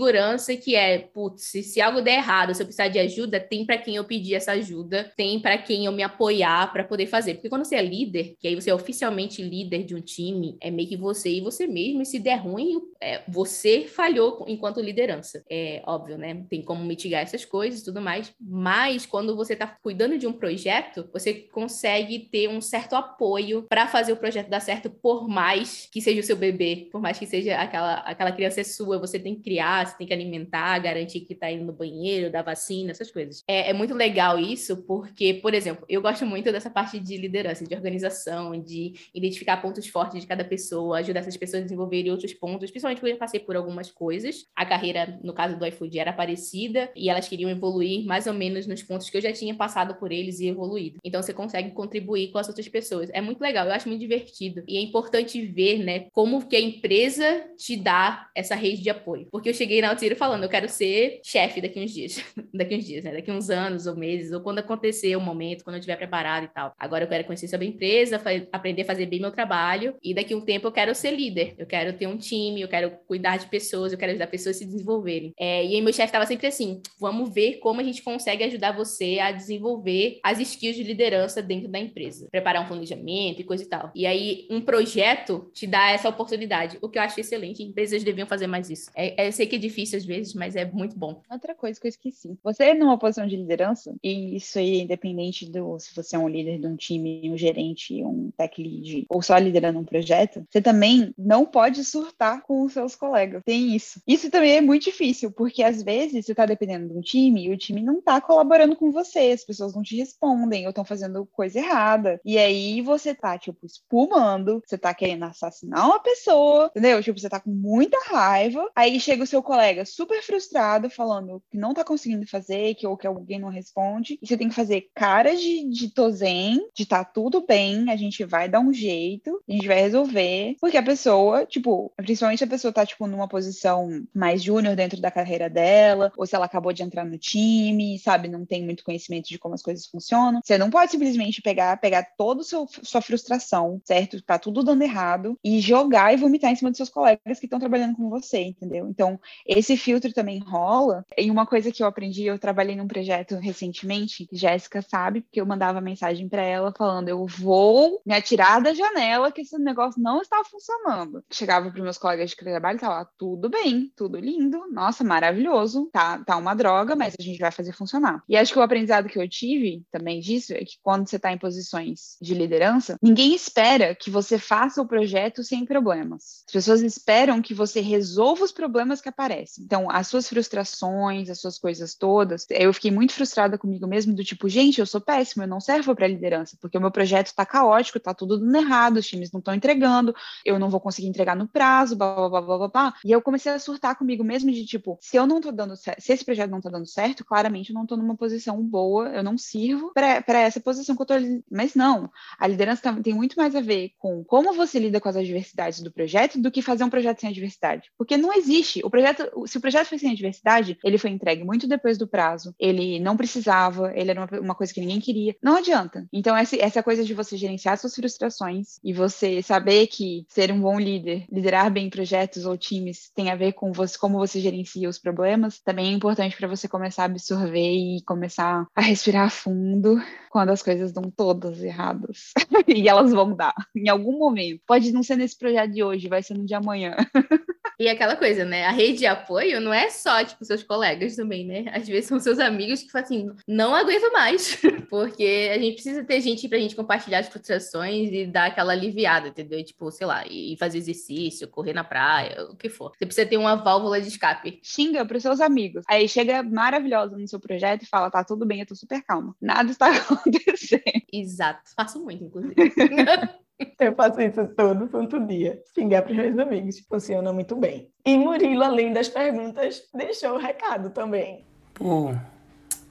que é, putz, se, se algo der errado, se eu precisar de ajuda, tem para quem eu pedir essa ajuda, tem para quem eu me apoiar para poder fazer. Porque quando você é líder, que aí você é oficialmente líder de um time, é meio que você e você mesmo, e se der ruim, é, você falhou enquanto liderança. É óbvio, né? Tem como mitigar essas coisas e tudo mais, mas quando você está cuidando de um projeto, você consegue ter um certo apoio para fazer o projeto dar certo, por mais que seja o seu bebê, por mais que seja aquela, aquela criança é sua, você tem que criar, você tem que alimentar, garantir que está indo no banheiro, dar vacina, essas coisas. É, é muito legal isso, porque, por exemplo, eu gosto muito dessa parte de liderança, de organização, de identificar pontos fortes de cada pessoa, ajudar essas pessoas a desenvolverem outros pontos, principalmente porque eu passei por algumas coisas. A carreira, no caso do iFood, era parecida e elas queriam evoluir mais ou menos nos pontos que eu já tinha passado por eles e evoluído. Então você consegue contribuir com as outras pessoas. É muito legal, eu acho muito divertido. E é importante ver, né, como que a empresa te dá essa rede de apoio. Porque eu cheguei na Altiro falando, eu quero ser chefe daqui uns dias. daqui uns dias, né? Daqui uns anos ou meses, ou quando acontecer o momento, quando eu estiver preparado e tal. Agora eu quero conhecer sobre a empresa, aprender a fazer bem meu trabalho. E daqui um tempo eu quero ser líder. Eu quero ter um time, eu quero cuidar de pessoas, eu quero ajudar pessoas a se desenvolverem. É, e aí meu chefe estava sempre assim: vamos ver como a gente consegue ajudar você a desenvolver as skills de liderança dentro da empresa. Preparar um planejamento e coisa e tal. E aí, um projeto te dá essa oportunidade, o que eu acho excelente. Empresas deviam fazer mais isso. É, é, eu sei que é difícil às vezes, mas é muito bom. Outra coisa que eu esqueci. Você é numa posição de liderança, e isso aí, independente do se você é um líder de um time, um gerente, um tech lead, ou só liderando um projeto, você também não pode surtar com os seus colegas. Tem isso. Isso também é muito difícil, porque às vezes você está dependendo de um time e o time não está colaborando com você, as pessoas não te respondem ou estão fazendo coisa errada. E aí você tá, tipo, espumando, você tá querendo assassinar uma pessoa, entendeu? Tipo, você tá com muita raiva. Aí chega o seu colega super frustrado, falando que não tá conseguindo fazer, que ou que alguém não responde. E você tem que fazer cara de, de tozen, de tá tudo bem, a gente vai dar um jeito, a gente vai resolver. Porque a pessoa, tipo, principalmente a pessoa tá, tipo, numa posição mais júnior dentro da carreira dela, ou se ela acabou de entrar no time, sabe, não tem muito conhecimento de como as coisas funcionam. Você não pode simplesmente pegar, pegar toda sua frustração, certo? Tá tudo dando errado, e jogar e vomitar em cima dos seus colegas que estão trabalhando com você, entendeu? Então, esse filtro também rola. E uma coisa que eu aprendi, eu trabalhei num projeto recentemente, Jéssica sabe, porque eu mandava mensagem para ela falando: eu vou me atirar da janela que esse negócio não está funcionando. Chegava para meus colegas de trabalho e tava tudo bem, tudo lindo, nossa, maravilhoso, tá, tá uma droga, mas a gente vai fazer funcionar. E acho que o aprendizado que eu tive também disso é que quando você está em posições de liderança, ninguém espera que você faça o projeto sem problemas. As pessoas esperam que você resolva os problemas que aparecem. Então, as suas frustrações, as suas coisas todas, eu fiquei muito frustrada comigo mesmo, do tipo, gente, eu sou péssima, eu não servo para liderança, porque o meu projeto está caótico, está tudo dando errado, os times não estão entregando, eu não vou conseguir entregar no prazo, blá, blá, blá, blá, blá, blá. E eu comecei a surtar comigo mesmo de tipo, se eu não tô dando certo, se esse projeto não tá dando certo, claramente eu não tô numa posição boa, eu não sirvo para essa posição que eu tô. Mas não, a liderança tem muito mais a ver com como você lida com as adversidades do projeto do que fazer um projeto sem adversidade. Porque não existe. O projeto, se o projeto foi sem adversidade, ele foi entregue muito depois do prazo, ele não precisava, ele era uma, uma coisa que ninguém queria. Não adianta. Então, essa, essa coisa de você gerenciar suas frustrações e você saber que ser um bom líder, liderar bem projetos ou times, tem a ver com você, como você gerencia os problemas, também é importante para você começar a absorver e começar a respirar fundo quando as coisas dão todas erradas. e elas vão dar em algum momento. Pode não ser nesse projeto de hoje, vai ser no de amanhã. E aquela coisa, né? A rede de apoio não é só, tipo, seus colegas também, né? Às vezes são seus amigos que falam assim, não aguento mais. Porque a gente precisa ter gente pra gente compartilhar as frustrações e dar aquela aliviada, entendeu? Tipo, sei lá, e fazer exercício, correr na praia, o que for. Você precisa ter uma válvula de escape. Xinga pros seus amigos. Aí chega maravilhosa no seu projeto e fala, tá tudo bem, eu tô super calma. Nada está acontecendo. Exato. Faço muito, inclusive. Eu faço isso todo santo dia. Xingar para os meus amigos. Funciona muito bem. E Murilo, além das perguntas, deixou o recado também. Pô,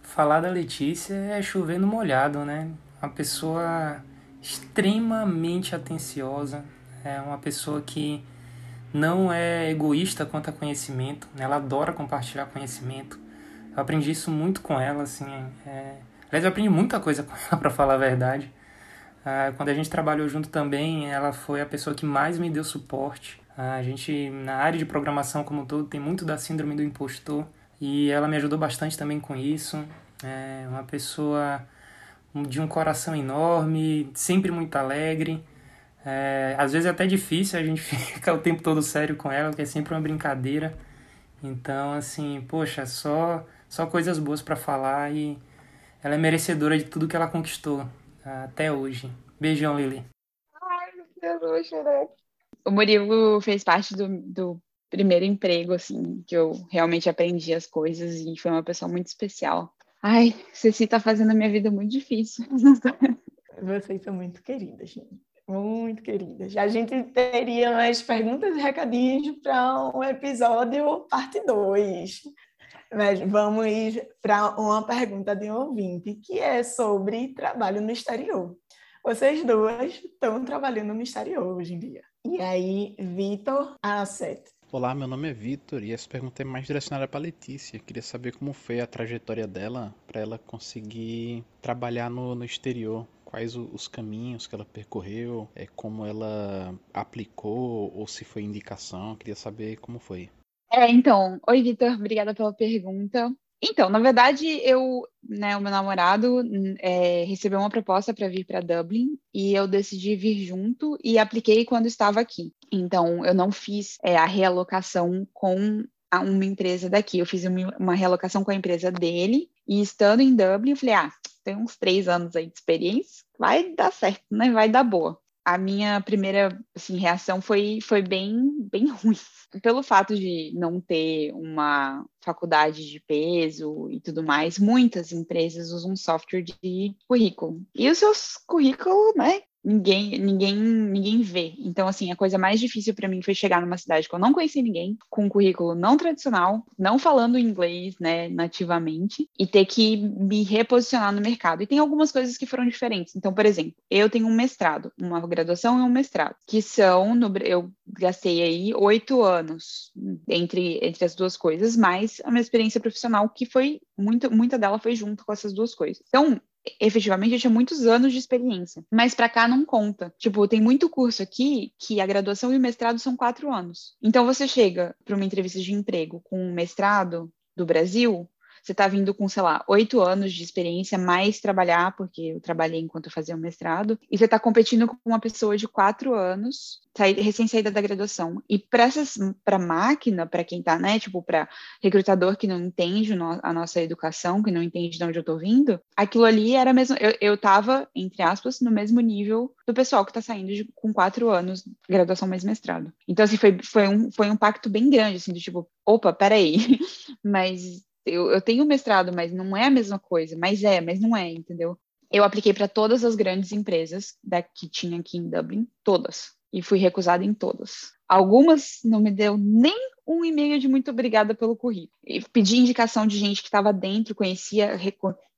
falar da Letícia é chover no molhado, né? Uma pessoa extremamente atenciosa. É uma pessoa que não é egoísta quanto a conhecimento. Né? Ela adora compartilhar conhecimento. Eu aprendi isso muito com ela, assim. É... Aliás, eu aprendi muita coisa com ela, para falar a verdade. Ah, quando a gente trabalhou junto também, ela foi a pessoa que mais me deu suporte. Ah, a gente, na área de programação como um todo, tem muito da síndrome do impostor e ela me ajudou bastante também com isso. É uma pessoa de um coração enorme, sempre muito alegre. É, às vezes é até difícil a gente ficar o tempo todo sério com ela, porque é sempre uma brincadeira. Então, assim, poxa, só, só coisas boas para falar e ela é merecedora de tudo que ela conquistou até hoje. Beijão, Lili. Ai, meu Deus, eu vou chorar. O Murilo fez parte do, do primeiro emprego, assim, que eu realmente aprendi as coisas e foi uma pessoa muito especial. Ai, Ceci tá fazendo a minha vida muito difícil. Vocês são muito queridas, gente. Muito queridas. A gente teria mais perguntas e recadinhos para um episódio parte 2. Mas vamos para uma pergunta de um ouvinte, que é sobre trabalho no exterior. Vocês duas estão trabalhando no exterior hoje em dia. E aí, Vitor Asset. Olá, meu nome é Vitor e essa pergunta é mais direcionada para Letícia. Queria saber como foi a trajetória dela para ela conseguir trabalhar no, no exterior. Quais os caminhos que ela percorreu, é, como ela aplicou ou se foi indicação. Queria saber como foi. É, então, oi, Vitor, obrigada pela pergunta. Então, na verdade, eu, né, o meu namorado é, recebeu uma proposta para vir para Dublin e eu decidi vir junto e apliquei quando estava aqui. Então, eu não fiz é, a realocação com a, uma empresa daqui, eu fiz uma, uma realocação com a empresa dele e estando em Dublin, eu falei, ah, tem uns três anos aí de experiência, vai dar certo, né? Vai dar boa a minha primeira assim, reação foi, foi bem, bem ruim. Pelo fato de não ter uma faculdade de peso e tudo mais, muitas empresas usam software de currículo. E os seus currículos, né, ninguém, ninguém, ninguém vê. Então, assim, a coisa mais difícil para mim foi chegar numa cidade que eu não conhecia ninguém, com um currículo não tradicional, não falando inglês, né, nativamente, e ter que me reposicionar no mercado. E tem algumas coisas que foram diferentes. Então, por exemplo, eu tenho um mestrado, uma graduação e um mestrado, que são, no, eu gastei aí oito anos entre, entre as duas coisas, mais a minha experiência profissional, que foi muito, muita dela foi junto com essas duas coisas. Então, efetivamente eu tinha muitos anos de experiência, mas para cá não conta. Tipo, tem muito curso aqui que a graduação e o mestrado são quatro anos. Então você chega para uma entrevista de emprego com um mestrado do Brasil, você está vindo com, sei lá, oito anos de experiência, mais trabalhar, porque eu trabalhei enquanto eu fazia o mestrado, e você está competindo com uma pessoa de quatro anos, recém-saída da graduação. E para máquina, para quem está, né, tipo, para recrutador que não entende a nossa educação, que não entende de onde eu estou vindo, aquilo ali era mesmo. Eu, eu entre aspas, no mesmo nível do pessoal que está saindo de, com quatro anos, graduação mais mestrado. Então, assim, foi, foi, um, foi um pacto bem grande, assim, do tipo, opa, peraí, mas eu, eu tenho mestrado, mas não é a mesma coisa. Mas é, mas não é, entendeu? Eu apliquei para todas as grandes empresas da, que tinha aqui em Dublin, todas. E fui recusada em todas. Algumas não me deu nem um e-mail de muito obrigada pelo currículo. E pedi indicação de gente que estava dentro, conhecia,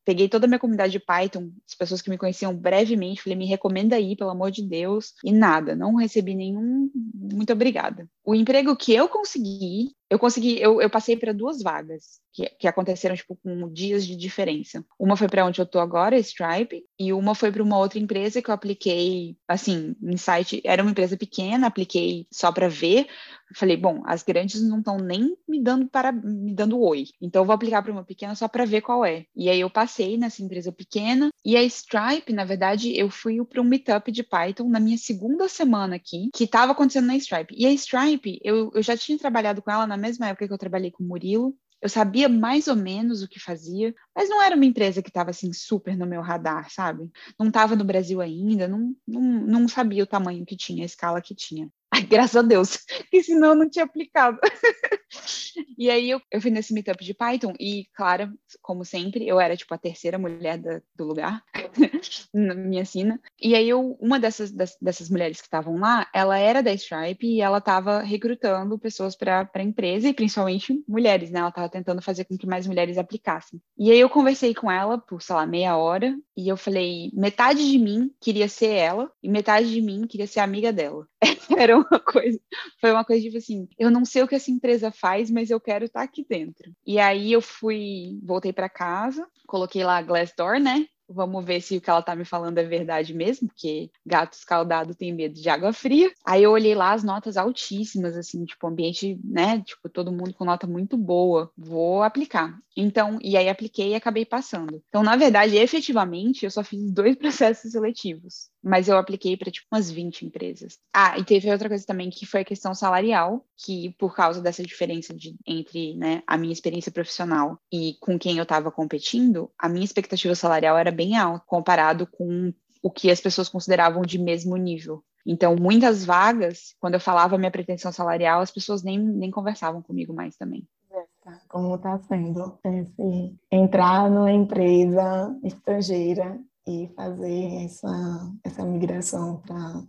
peguei toda a minha comunidade de Python, as pessoas que me conheciam brevemente, falei, me recomenda aí, pelo amor de Deus, e nada, não recebi nenhum muito obrigada. O emprego que eu consegui, eu consegui, eu, eu passei para duas vagas que, que aconteceram tipo com dias de diferença. Uma foi para onde eu tô agora, Stripe, e uma foi para uma outra empresa que eu apliquei, assim, em site, era uma empresa pequena, apliquei só para ver, Falei, bom, as grandes não estão nem me dando para me dando oi. Então eu vou aplicar para uma pequena só para ver qual é. E aí eu passei nessa empresa pequena e a Stripe, na verdade, eu fui para um meetup de Python na minha segunda semana aqui, que estava acontecendo na Stripe. E a Stripe, eu, eu já tinha trabalhado com ela na mesma época que eu trabalhei com o Murilo, eu sabia mais ou menos o que fazia, mas não era uma empresa que estava assim super no meu radar, sabe? Não estava no Brasil ainda, não, não, não sabia o tamanho que tinha, a escala que tinha. Graças a Deus, que senão eu não tinha aplicado. e aí eu, eu fui nesse meetup de Python e, claro, como sempre, eu era tipo a terceira mulher da, do lugar, na minha sina. E aí eu, uma dessas, das, dessas mulheres que estavam lá, ela era da Stripe e ela estava recrutando pessoas para a empresa e principalmente mulheres, né? Ela estava tentando fazer com que mais mulheres aplicassem. E aí eu conversei com ela por, sei lá, meia hora e eu falei, metade de mim queria ser ela e metade de mim queria ser amiga dela. era uma coisa, foi uma coisa tipo assim, eu não sei o que essa empresa faz, mas eu quero estar aqui dentro. E aí eu fui, voltei para casa, coloquei lá a Glassdoor, né? Vamos ver se o que ela tá me falando é verdade mesmo, porque gato escaldado tem medo de água fria. Aí eu olhei lá as notas altíssimas, assim, tipo, ambiente, né? Tipo, todo mundo com nota muito boa. Vou aplicar. Então, e aí apliquei e acabei passando. Então, na verdade, efetivamente, eu só fiz dois processos seletivos mas eu apliquei para tipo umas 20 empresas. Ah, e teve outra coisa também que foi a questão salarial, que por causa dessa diferença de, entre né, a minha experiência profissional e com quem eu estava competindo, a minha expectativa salarial era bem alta comparado com o que as pessoas consideravam de mesmo nível. Então, muitas vagas, quando eu falava minha pretensão salarial, as pessoas nem, nem conversavam comigo mais também. Como está sendo esse, entrar numa empresa estrangeira e fazer essa, essa migração para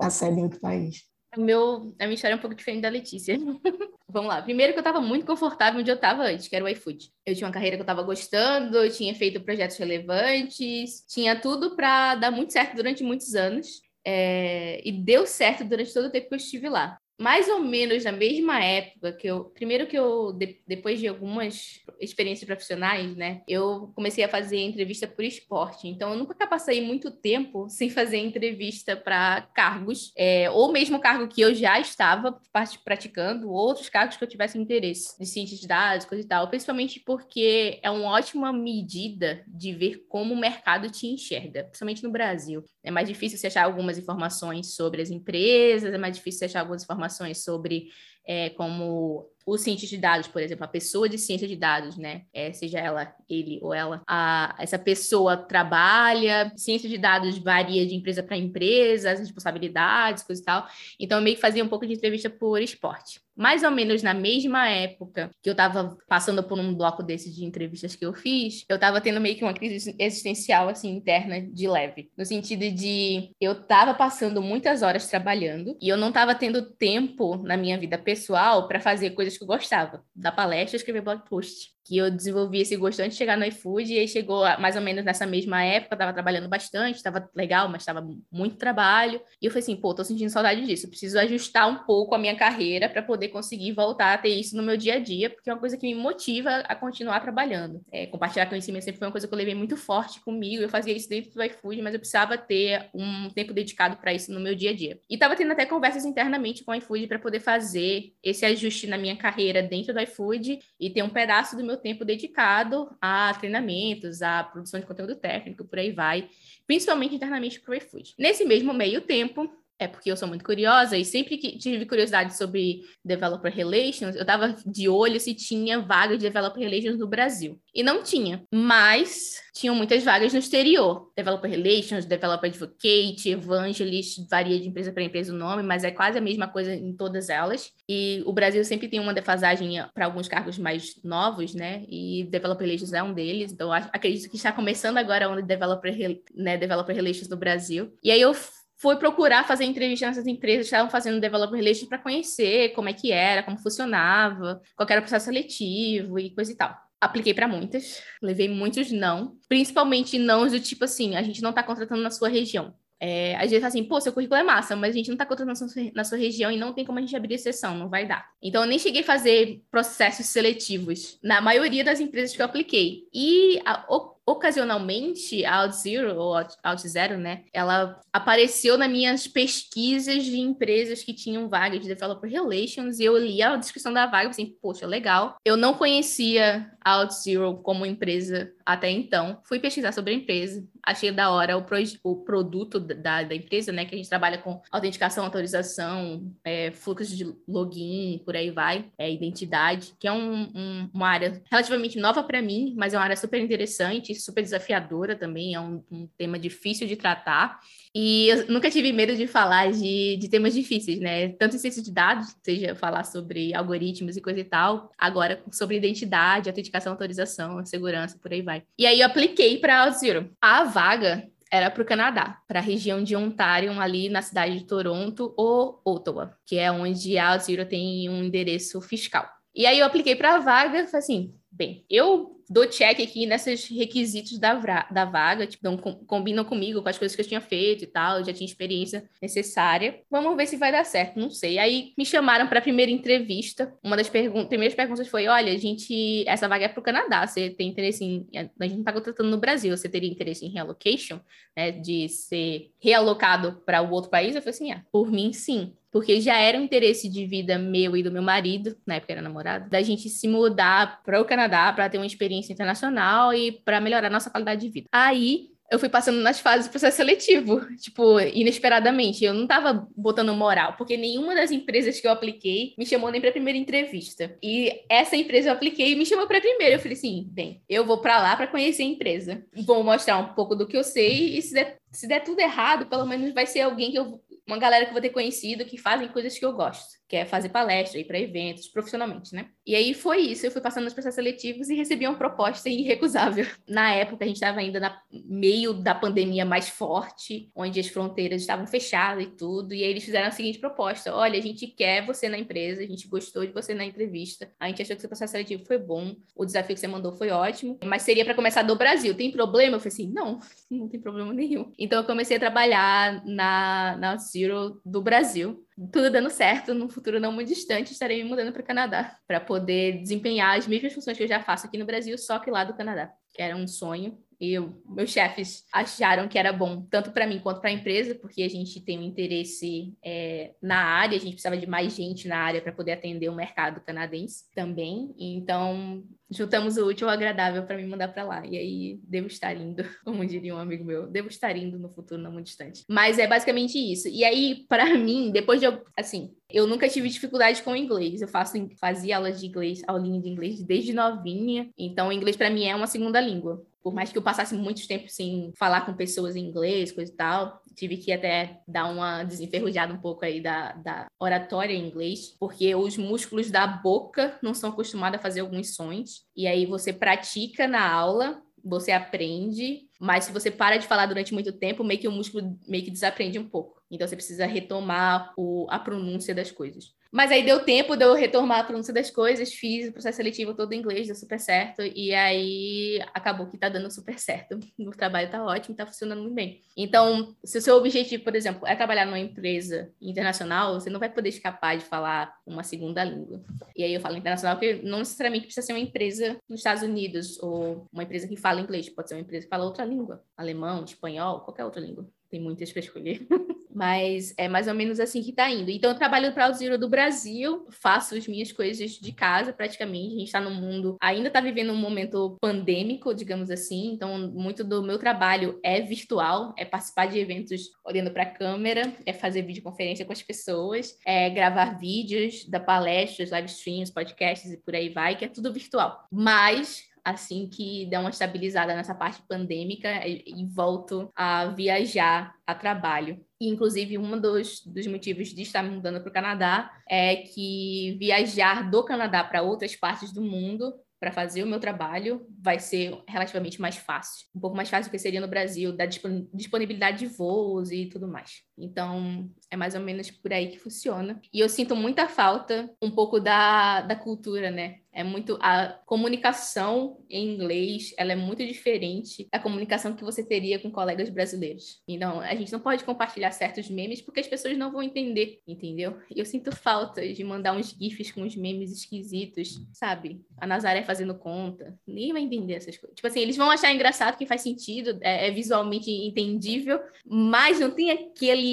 a sede em outro país. O meu, a minha história é um pouco diferente da Letícia. Vamos lá. Primeiro que eu estava muito confortável onde eu estava antes, que era o iFood. Eu tinha uma carreira que eu estava gostando, eu tinha feito projetos relevantes, tinha tudo para dar muito certo durante muitos anos. É... e deu certo durante todo o tempo que eu estive lá mais ou menos na mesma época que eu. Primeiro que eu, de, depois de algumas experiências profissionais, né? Eu comecei a fazer entrevista por esporte. Então, eu nunca passei muito tempo sem fazer entrevista para cargos, é, ou mesmo cargo que eu já estava praticando, ou outros cargos que eu tivesse interesse, de ciência de dados, coisa e tal. Principalmente porque é uma ótima medida de ver como o mercado te enxerga, principalmente no Brasil. É mais difícil você achar algumas informações sobre as empresas, é mais difícil você achar algumas informações sobre é, como o cientista de dados, por exemplo, a pessoa de ciência de dados, né? É, seja ela, ele ou ela, a, essa pessoa trabalha, ciência de dados varia de empresa para empresa, as responsabilidades, coisa e tal. Então, eu meio que fazia um pouco de entrevista por esporte. Mais ou menos na mesma época que eu estava passando por um bloco desses de entrevistas que eu fiz, eu estava tendo meio que uma crise existencial, assim, interna, de leve. No sentido de eu estava passando muitas horas trabalhando e eu não estava tendo tempo na minha vida pessoal para fazer coisas que eu gostava, da palestra escrever blog post que eu desenvolvi esse gosto antes de chegar no iFood, e aí chegou mais ou menos nessa mesma época, tava trabalhando bastante, estava legal, mas estava muito trabalho, e eu falei assim, pô, tô sentindo saudade disso, preciso ajustar um pouco a minha carreira para poder conseguir voltar a ter isso no meu dia a dia, porque é uma coisa que me motiva a continuar trabalhando. É, compartilhar conhecimento sempre foi uma coisa que eu levei muito forte comigo, eu fazia isso dentro do iFood, mas eu precisava ter um tempo dedicado para isso no meu dia a dia. E tava tendo até conversas internamente com o iFood para poder fazer esse ajuste na minha carreira dentro do iFood e ter um pedaço do meu tempo dedicado a treinamentos, a produção de conteúdo técnico, por aí vai, principalmente internamente para o iFood. Nesse mesmo meio tempo, é porque eu sou muito curiosa e sempre que tive curiosidade sobre Developer Relations, eu estava de olho se tinha vaga de Developer Relations no Brasil. E não tinha, mas tinham muitas vagas no exterior. Developer Relations, Developer Advocate, Evangelist, varia de empresa para empresa o nome, mas é quase a mesma coisa em todas elas. E o Brasil sempre tem uma defasagem para alguns cargos mais novos, né? E Developer Relations é um deles. Então, acredito que está começando agora a onda de Developer, né, Developer Relations no Brasil. E aí eu foi procurar fazer entrevista nessas empresas que estavam fazendo developer relations para conhecer como é que era, como funcionava, qual era o processo seletivo e coisa e tal. Apliquei para muitas, levei muitos não, principalmente não do tipo assim, a gente não está contratando na sua região. É, às vezes assim, pô, seu currículo é massa, mas a gente não está contratando na sua, região e não tem como a gente abrir exceção, não vai dar. Então, eu nem cheguei a fazer processos seletivos na maioria das empresas que eu apliquei. E a, ocasionalmente a OutZero, ou OutZero, né, ela apareceu nas minhas pesquisas de empresas que tinham vaga de Developer Relations e eu li a descrição da vaga e assim, poxa, legal. Eu não conhecia a OutZero como empresa até então. Fui pesquisar sobre a empresa, achei da hora o, pro, o produto da, da empresa, né? Que a gente trabalha com autenticação, autorização, é, fluxo de login, por aí vai, é, identidade, que é um, um, uma área relativamente nova para mim, mas é uma área super interessante, super desafiadora também, é um, um tema difícil de tratar. E eu nunca tive medo de falar de, de temas difíceis, né? Tanto em ciência de dados, seja falar sobre algoritmos e coisa e tal, agora sobre identidade, autenticação, autorização, segurança, por aí vai. E aí eu apliquei para a AutoZero. A vaga era para o Canadá, para a região de Ontário, ali na cidade de Toronto ou Ottawa, que é onde a AutoZero tem um endereço fiscal. E aí eu apliquei para a vaga, assim, bem, eu dou check aqui nesses requisitos da, da vaga, tipo, então, com, combinam comigo com as coisas que eu tinha feito e tal, eu já tinha experiência necessária. Vamos ver se vai dar certo, não sei. Aí me chamaram para a primeira entrevista. Uma das pergun primeiras perguntas foi: olha, a gente, essa vaga é para o Canadá, você tem interesse em. A gente não está contratando no Brasil, você teria interesse em relocation, né, de ser realocado para o outro país? Eu falei assim: ah, por mim, sim porque já era um interesse de vida meu e do meu marido, na época era namorado, da gente se mudar para o Canadá para ter uma experiência internacional e para melhorar nossa qualidade de vida. Aí eu fui passando nas fases do processo seletivo, tipo, inesperadamente. Eu não tava botando moral, porque nenhuma das empresas que eu apliquei me chamou nem para a primeira entrevista. E essa empresa eu apliquei e me chamou para a primeira. Eu falei assim: bem, eu vou para lá para conhecer a empresa. Vou mostrar um pouco do que eu sei e se der, se der tudo errado, pelo menos vai ser alguém que eu uma galera que eu vou ter conhecido que fazem coisas que eu gosto, que é fazer palestra, ir para eventos, profissionalmente, né? E aí foi isso, eu fui passando nos processos seletivos e recebi uma proposta irrecusável. Na época, a gente estava ainda no meio da pandemia mais forte, onde as fronteiras estavam fechadas e tudo, e aí eles fizeram a seguinte proposta: olha, a gente quer você na empresa, a gente gostou de você na entrevista, a gente achou que seu processo seletivo foi bom, o desafio que você mandou foi ótimo, mas seria para começar do Brasil. Tem problema? Eu falei assim: não, não tem problema nenhum. Então eu comecei a trabalhar na, na Zero do Brasil. Tudo dando certo, no futuro não muito distante, estarei me mudando para o Canadá para poder desempenhar as mesmas funções que eu já faço aqui no Brasil, só que lá do Canadá, que era um sonho e meus chefes acharam que era bom tanto para mim quanto para a empresa, porque a gente tem um interesse é, na área, a gente precisava de mais gente na área para poder atender o mercado canadense também. Então, juntamos o útil ao agradável para me mandar para lá. E aí, devo estar indo, como diria um amigo meu, devo estar indo no futuro não muito distante. Mas é basicamente isso. E aí, para mim, depois de eu, assim, eu nunca tive dificuldade com inglês. Eu faço fazia aulas de inglês, aulinha de inglês desde novinha. Então, o inglês para mim é uma segunda língua por mais que eu passasse muito tempo sem falar com pessoas em inglês, coisa e tal, tive que até dar uma desenferrujada um pouco aí da, da oratória em inglês, porque os músculos da boca não são acostumados a fazer alguns sons, e aí você pratica na aula, você aprende, mas se você para de falar durante muito tempo, meio que o músculo meio que desaprende um pouco. Então você precisa retomar o, a pronúncia das coisas. Mas aí deu tempo de eu retomar a pronúncia das coisas, fiz o processo seletivo todo em inglês, deu super certo, e aí acabou que tá dando super certo. O trabalho tá ótimo, tá funcionando muito bem. Então, se o seu objetivo, por exemplo, é trabalhar numa empresa internacional, você não vai poder escapar de falar uma segunda língua. E aí eu falo internacional porque não necessariamente precisa ser uma empresa nos Estados Unidos ou uma empresa que fala inglês, pode ser uma empresa que fala outra língua, alemão, espanhol, qualquer outra língua. Tem muitas para escolher. Mas é mais ou menos assim que está indo. Então, eu trabalho para o Zero do Brasil, faço as minhas coisas de casa praticamente. A gente está no mundo, ainda está vivendo um momento pandêmico, digamos assim. Então, muito do meu trabalho é virtual, é participar de eventos olhando para a câmera, é fazer videoconferência com as pessoas, é gravar vídeos da palestras, live streams, podcasts e por aí vai, que é tudo virtual. Mas assim que der uma estabilizada nessa parte pandêmica e, e volto a viajar a trabalho. E, inclusive, um dos, dos motivos de estar me mudando para o Canadá é que viajar do Canadá para outras partes do mundo para fazer o meu trabalho vai ser relativamente mais fácil. Um pouco mais fácil do que seria no Brasil, da disponibilidade de voos e tudo mais. Então, é mais ou menos por aí que funciona. E eu sinto muita falta um pouco da, da cultura, né? É muito a comunicação em inglês, ela é muito diferente da comunicação que você teria com colegas brasileiros. Então, a gente não pode compartilhar certos memes porque as pessoas não vão entender, entendeu? E eu sinto falta de mandar uns gifs com uns memes esquisitos, sabe? A Nazaré fazendo conta, ninguém vai entender essas coisas. Tipo assim, eles vão achar engraçado que faz sentido, é, é visualmente entendível, mas não tem aquele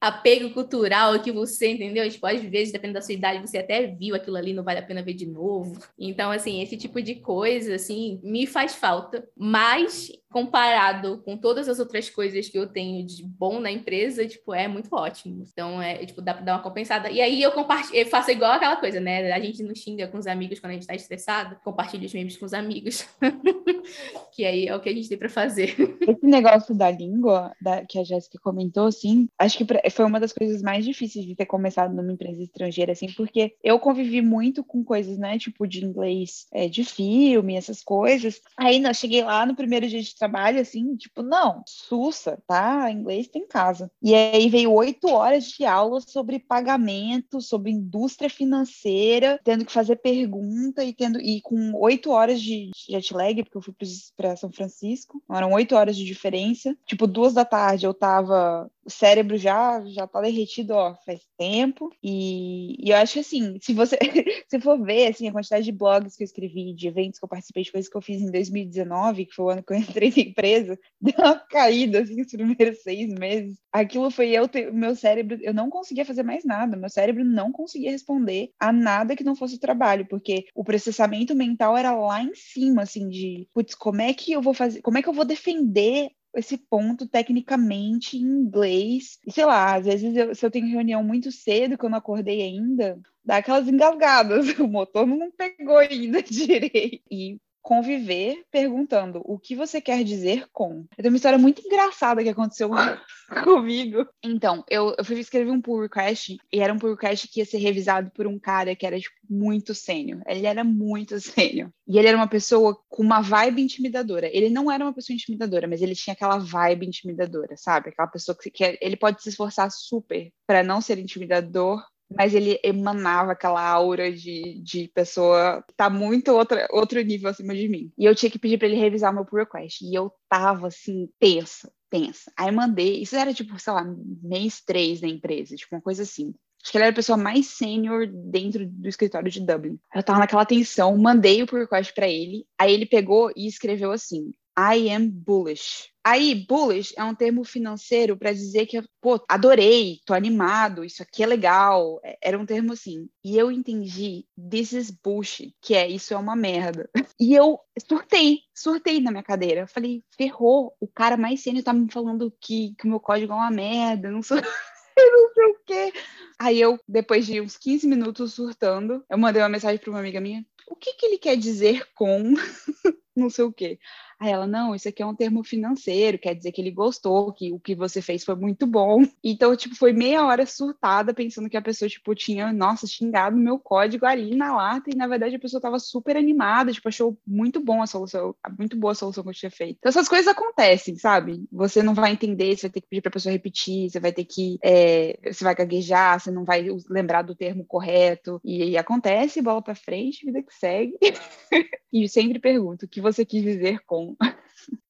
apego cultural que você, entendeu? Tipo, às vezes, dependendo da sua idade, você até viu aquilo ali, não vale a pena ver de novo. Então, assim, esse tipo de coisa, assim, me faz falta. Mas, comparado com todas as outras coisas que eu tenho de bom na empresa, tipo, é muito ótimo. Então, é, tipo, dá pra dar uma compensada. E aí eu compartilho, eu faço igual aquela coisa, né? A gente não xinga com os amigos quando a gente tá estressado, compartilha os memes com os amigos. que aí é o que a gente tem para fazer. Esse negócio da língua, da, que a Jéssica comentou, assim, acho que pra, foi uma das coisas mais difíceis de ter começado numa empresa estrangeira, assim, porque eu convivi muito com coisas, né, tipo de inglês é, de filme, essas coisas. Aí eu cheguei lá no primeiro dia de trabalho, assim, tipo, não, sussa, tá? Inglês tem casa. E aí veio oito horas de aula sobre pagamento, sobre indústria financeira, tendo que fazer pergunta e tendo e com oito horas de jet lag, porque eu fui para São Francisco, eram oito horas de diferença. Tipo, duas da tarde eu tava o cérebro já já tá derretido, ó, faz tempo. E, e eu acho assim, se você se for ver assim a quantidade de blogs que eu escrevi, de eventos que eu participei, de coisas que eu fiz em 2019, que foi o ano que eu entrei na empresa, deu uma caída assim nos primeiros seis meses. Aquilo foi eu meu cérebro, eu não conseguia fazer mais nada, meu cérebro não conseguia responder a nada que não fosse trabalho, porque o processamento mental era lá em cima, assim, de, putz, como é que eu vou fazer, como é que eu vou defender esse ponto tecnicamente em inglês. E sei lá, às vezes eu, se eu tenho reunião muito cedo, que eu não acordei ainda, dá aquelas engasgadas. O motor não pegou ainda direito. E conviver perguntando o que você quer dizer com. Eu tenho uma história muito engraçada que aconteceu comigo. Então, eu, eu fui escrever um pull request e era um pull request que ia ser revisado por um cara que era tipo, muito sênior. Ele era muito sênior. E ele era uma pessoa com uma vibe intimidadora. Ele não era uma pessoa intimidadora, mas ele tinha aquela vibe intimidadora, sabe? Aquela pessoa que, que ele pode se esforçar super para não ser intimidador, mas ele emanava aquela aura de, de pessoa tá muito outra, outro nível acima de mim. E eu tinha que pedir para ele revisar meu pull request. E eu tava assim, tensa, tensa. Aí mandei, isso era tipo, sei lá, mês três da empresa, tipo uma coisa assim. Acho que ele era a pessoa mais sênior dentro do escritório de Dublin. Eu tava naquela tensão, mandei o pull request para ele, aí ele pegou e escreveu assim: I am bullish. Aí, bullish é um termo financeiro para dizer que, pô, adorei, tô animado, isso aqui é legal. É, era um termo assim. E eu entendi, this is bullshit, que é isso é uma merda. E eu surtei, surtei na minha cadeira. falei, ferrou, o cara mais sênior tá me falando que, que o meu código é uma merda, não sou. não sei o quê. Aí eu, depois de uns 15 minutos surtando, eu mandei uma mensagem para uma amiga minha. O que, que ele quer dizer com não sei o quê? Aí ela, não, isso aqui é um termo financeiro, quer dizer que ele gostou, que o que você fez foi muito bom. Então, tipo, foi meia hora surtada, pensando que a pessoa, tipo, tinha, nossa, xingado meu código ali na lata, e na verdade a pessoa tava super animada, tipo, achou muito bom a solução, muito boa a solução que eu tinha feito. Então, essas coisas acontecem, sabe? Você não vai entender, você vai ter que pedir pra pessoa repetir, você vai ter que, é, você vai gaguejar, você não vai lembrar do termo correto, e, e acontece, bola pra frente, vida que segue. e sempre pergunto, o que você quis dizer com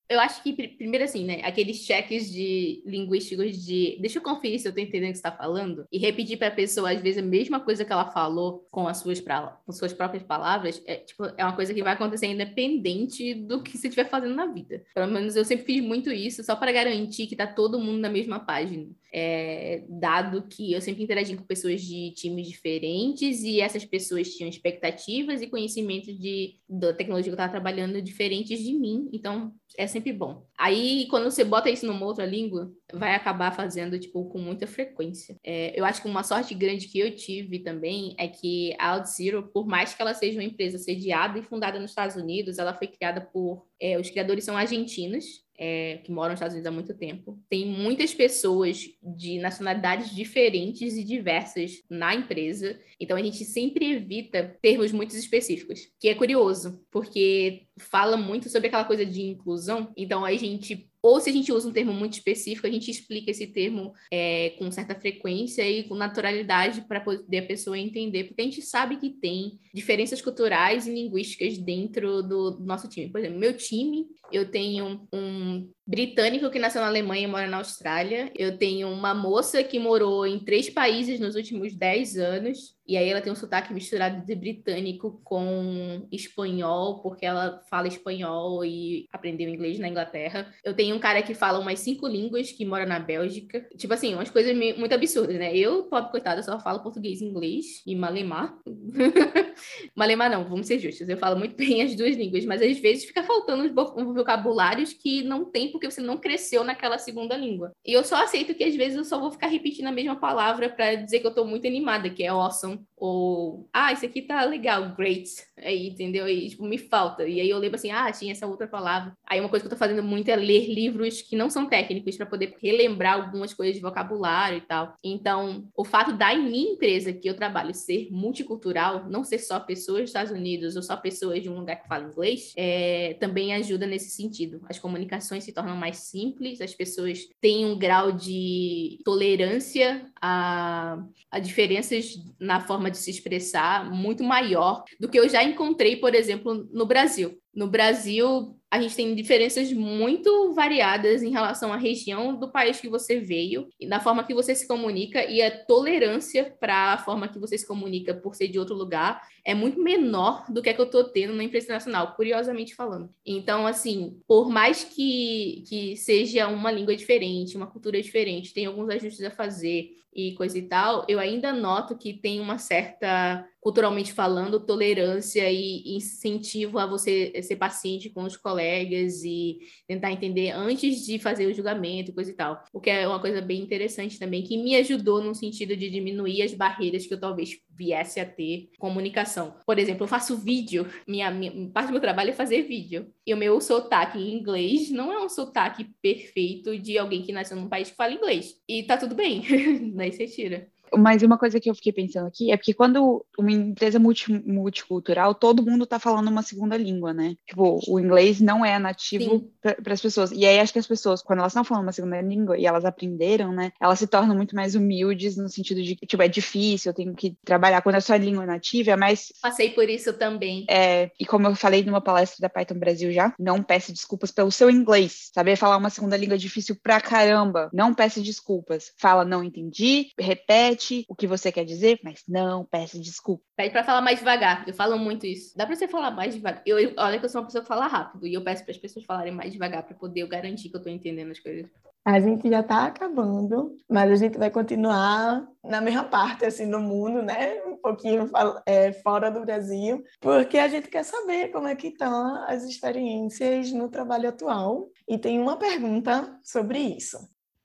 eu acho que, primeiro assim, né, aqueles cheques de linguísticos de deixa eu conferir se eu tô entendendo o que você tá falando e repetir para a pessoa, às vezes, a mesma coisa que ela falou com as suas, pra, com suas próprias palavras, é, tipo, é uma coisa que vai acontecer independente do que você estiver fazendo na vida. Pelo menos eu sempre fiz muito isso, só para garantir que tá todo mundo na mesma página. É, dado que eu sempre interagi com pessoas de times diferentes e essas pessoas tinham expectativas e conhecimentos de, da tecnologia que eu estava trabalhando diferentes de mim, então é sempre bom. Aí, quando você bota isso numa outra língua, vai acabar fazendo, tipo, com muita frequência. É, eu acho que uma sorte grande que eu tive também é que a OutZero, por mais que ela seja uma empresa sediada e fundada nos Estados Unidos, ela foi criada por... É, os criadores são argentinos, é, que moram nos Estados Unidos há muito tempo. Tem muitas pessoas de nacionalidades diferentes e diversas na empresa, então a gente sempre evita termos muito específicos, que é curioso, porque fala muito sobre aquela coisa de inclusão, então a gente ou se a gente usa um termo muito específico, a gente explica esse termo é, com certa frequência e com naturalidade para poder a pessoa entender, porque a gente sabe que tem diferenças culturais e linguísticas dentro do, nosso time. Por exemplo, meu time, eu tenho um britânico que nasceu na Alemanha e mora na Austrália, eu tenho uma moça que morou em três países nos últimos dez anos, E aí ela tem um sotaque misturado de britânico com espanhol, porque ela fala espanhol e aprendeu inglês na Inglaterra. Eu tenho um cara que fala umas cinco línguas, que mora na Bélgica. Tipo assim, umas coisas muito absurdas, né? Eu, pobre coitada, só falo português, inglês e malemar. malemar não, vamos ser justos. Eu falo muito bem as duas línguas, mas às vezes fica faltando uns vocabulários que não tem porque você não cresceu naquela segunda língua. E eu só aceito que às vezes eu só vou ficar repetindo a mesma palavra para dizer que eu tô muito animada, que é awesome, Mm-hmm. Ou ah, isso aqui tá legal, great, aí, entendeu? E tipo, me falta. E aí eu lembro assim, ah, tinha essa outra palavra. Aí uma coisa que eu tô fazendo muito é ler livros que não são técnicos para poder relembrar algumas coisas de vocabulário e tal. Então, o fato da minha empresa que eu trabalho ser multicultural, não ser só pessoas dos Estados Unidos ou só pessoas de um lugar que fala inglês, é, também ajuda nesse sentido. As comunicações se tornam mais simples, as pessoas têm um grau de tolerância a, a diferenças na forma de se expressar muito maior do que eu já encontrei, por exemplo, no Brasil. No Brasil, a gente tem diferenças muito variadas em relação à região do país que você veio, e na forma que você se comunica e a tolerância para a forma que você se comunica por ser de outro lugar é muito menor do que a que eu estou tendo na empresa nacional, curiosamente falando. Então, assim, por mais que, que seja uma língua diferente, uma cultura diferente, tem alguns ajustes a fazer e coisa e tal, eu ainda noto que tem uma certa culturalmente falando, tolerância e incentivo a você ser paciente com os colegas e tentar entender antes de fazer o julgamento, coisa e tal. O que é uma coisa bem interessante também, que me ajudou no sentido de diminuir as barreiras que eu talvez viesse a ter comunicação. Por exemplo, eu faço vídeo, minha, minha parte do meu trabalho é fazer vídeo. E o meu sotaque em inglês não é um sotaque perfeito de alguém que nasceu num país que fala inglês. E tá tudo bem, daí você tira. Mas uma coisa que eu fiquei pensando aqui é porque quando uma empresa multi, multicultural, todo mundo está falando uma segunda língua, né? Tipo, o inglês não é nativo para as pessoas. E aí acho que as pessoas, quando elas estão falando uma segunda língua e elas aprenderam, né? Elas se tornam muito mais humildes no sentido de que, tipo, é difícil, eu tenho que trabalhar. Quando a sua língua é nativa, é mais. Passei por isso também. É, e como eu falei numa palestra da Python Brasil já, não peça desculpas pelo seu inglês. Saber falar uma segunda língua é difícil pra caramba. Não peça desculpas. Fala, não entendi, repete repete o que você quer dizer, mas não peça desculpa. Pede para falar mais devagar. Eu falo muito isso. Dá para você falar mais devagar. Eu, eu, olha que eu sou uma pessoa que fala rápido e eu peço para as pessoas falarem mais devagar para poder eu garantir que eu estou entendendo as coisas. A gente já está acabando, mas a gente vai continuar na mesma parte, assim, no mundo, né? Um pouquinho é, fora do Brasil, porque a gente quer saber como é que estão as experiências no trabalho atual. E tem uma pergunta sobre isso.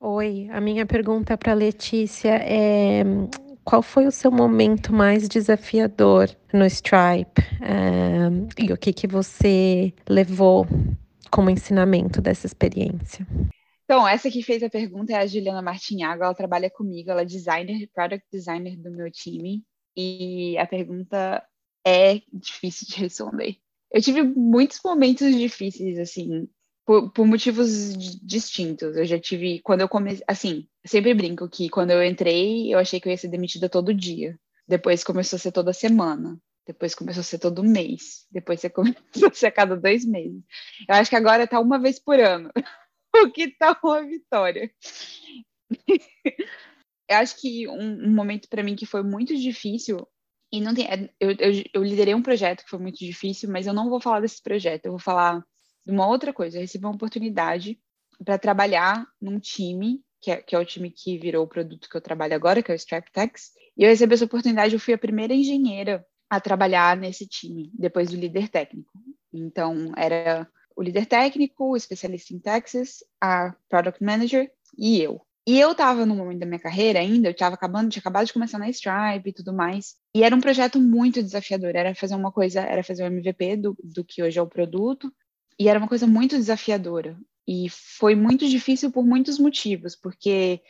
Oi, a minha pergunta para Letícia é qual foi o seu momento mais desafiador no Stripe um, e o que que você levou como ensinamento dessa experiência? Então, essa que fez a pergunta é a Juliana Martinhago, ela trabalha comigo, ela é designer, product designer do meu time, e a pergunta é difícil de responder. Eu tive muitos momentos difíceis, assim, por, por, motivos distintos. Eu já tive, quando eu comecei, assim, sempre brinco que quando eu entrei, eu achei que eu ia ser demitida todo dia. Depois começou a ser toda semana. Depois começou a ser todo mês. Depois você começou a ser a cada dois meses. Eu acho que agora tá uma vez por ano. o que tá uma vitória. eu acho que um, um momento para mim que foi muito difícil e não tem, é, eu, eu, eu liderei um projeto que foi muito difícil, mas eu não vou falar desse projeto. Eu vou falar uma outra coisa, eu recebi uma oportunidade para trabalhar num time, que é, que é, o time que virou o produto que eu trabalho agora, que é o Stripe Tax, e eu recebi essa oportunidade, eu fui a primeira engenheira a trabalhar nesse time, depois do líder técnico. Então, era o líder técnico, o especialista em taxes, a product manager e eu. E eu estava no momento da minha carreira ainda, eu estava acabando, tinha acabado de começar na Stripe e tudo mais. E era um projeto muito desafiador, era fazer uma coisa, era fazer o MVP do, do que hoje é o produto, e era uma coisa muito desafiadora. E foi muito difícil por muitos motivos, porque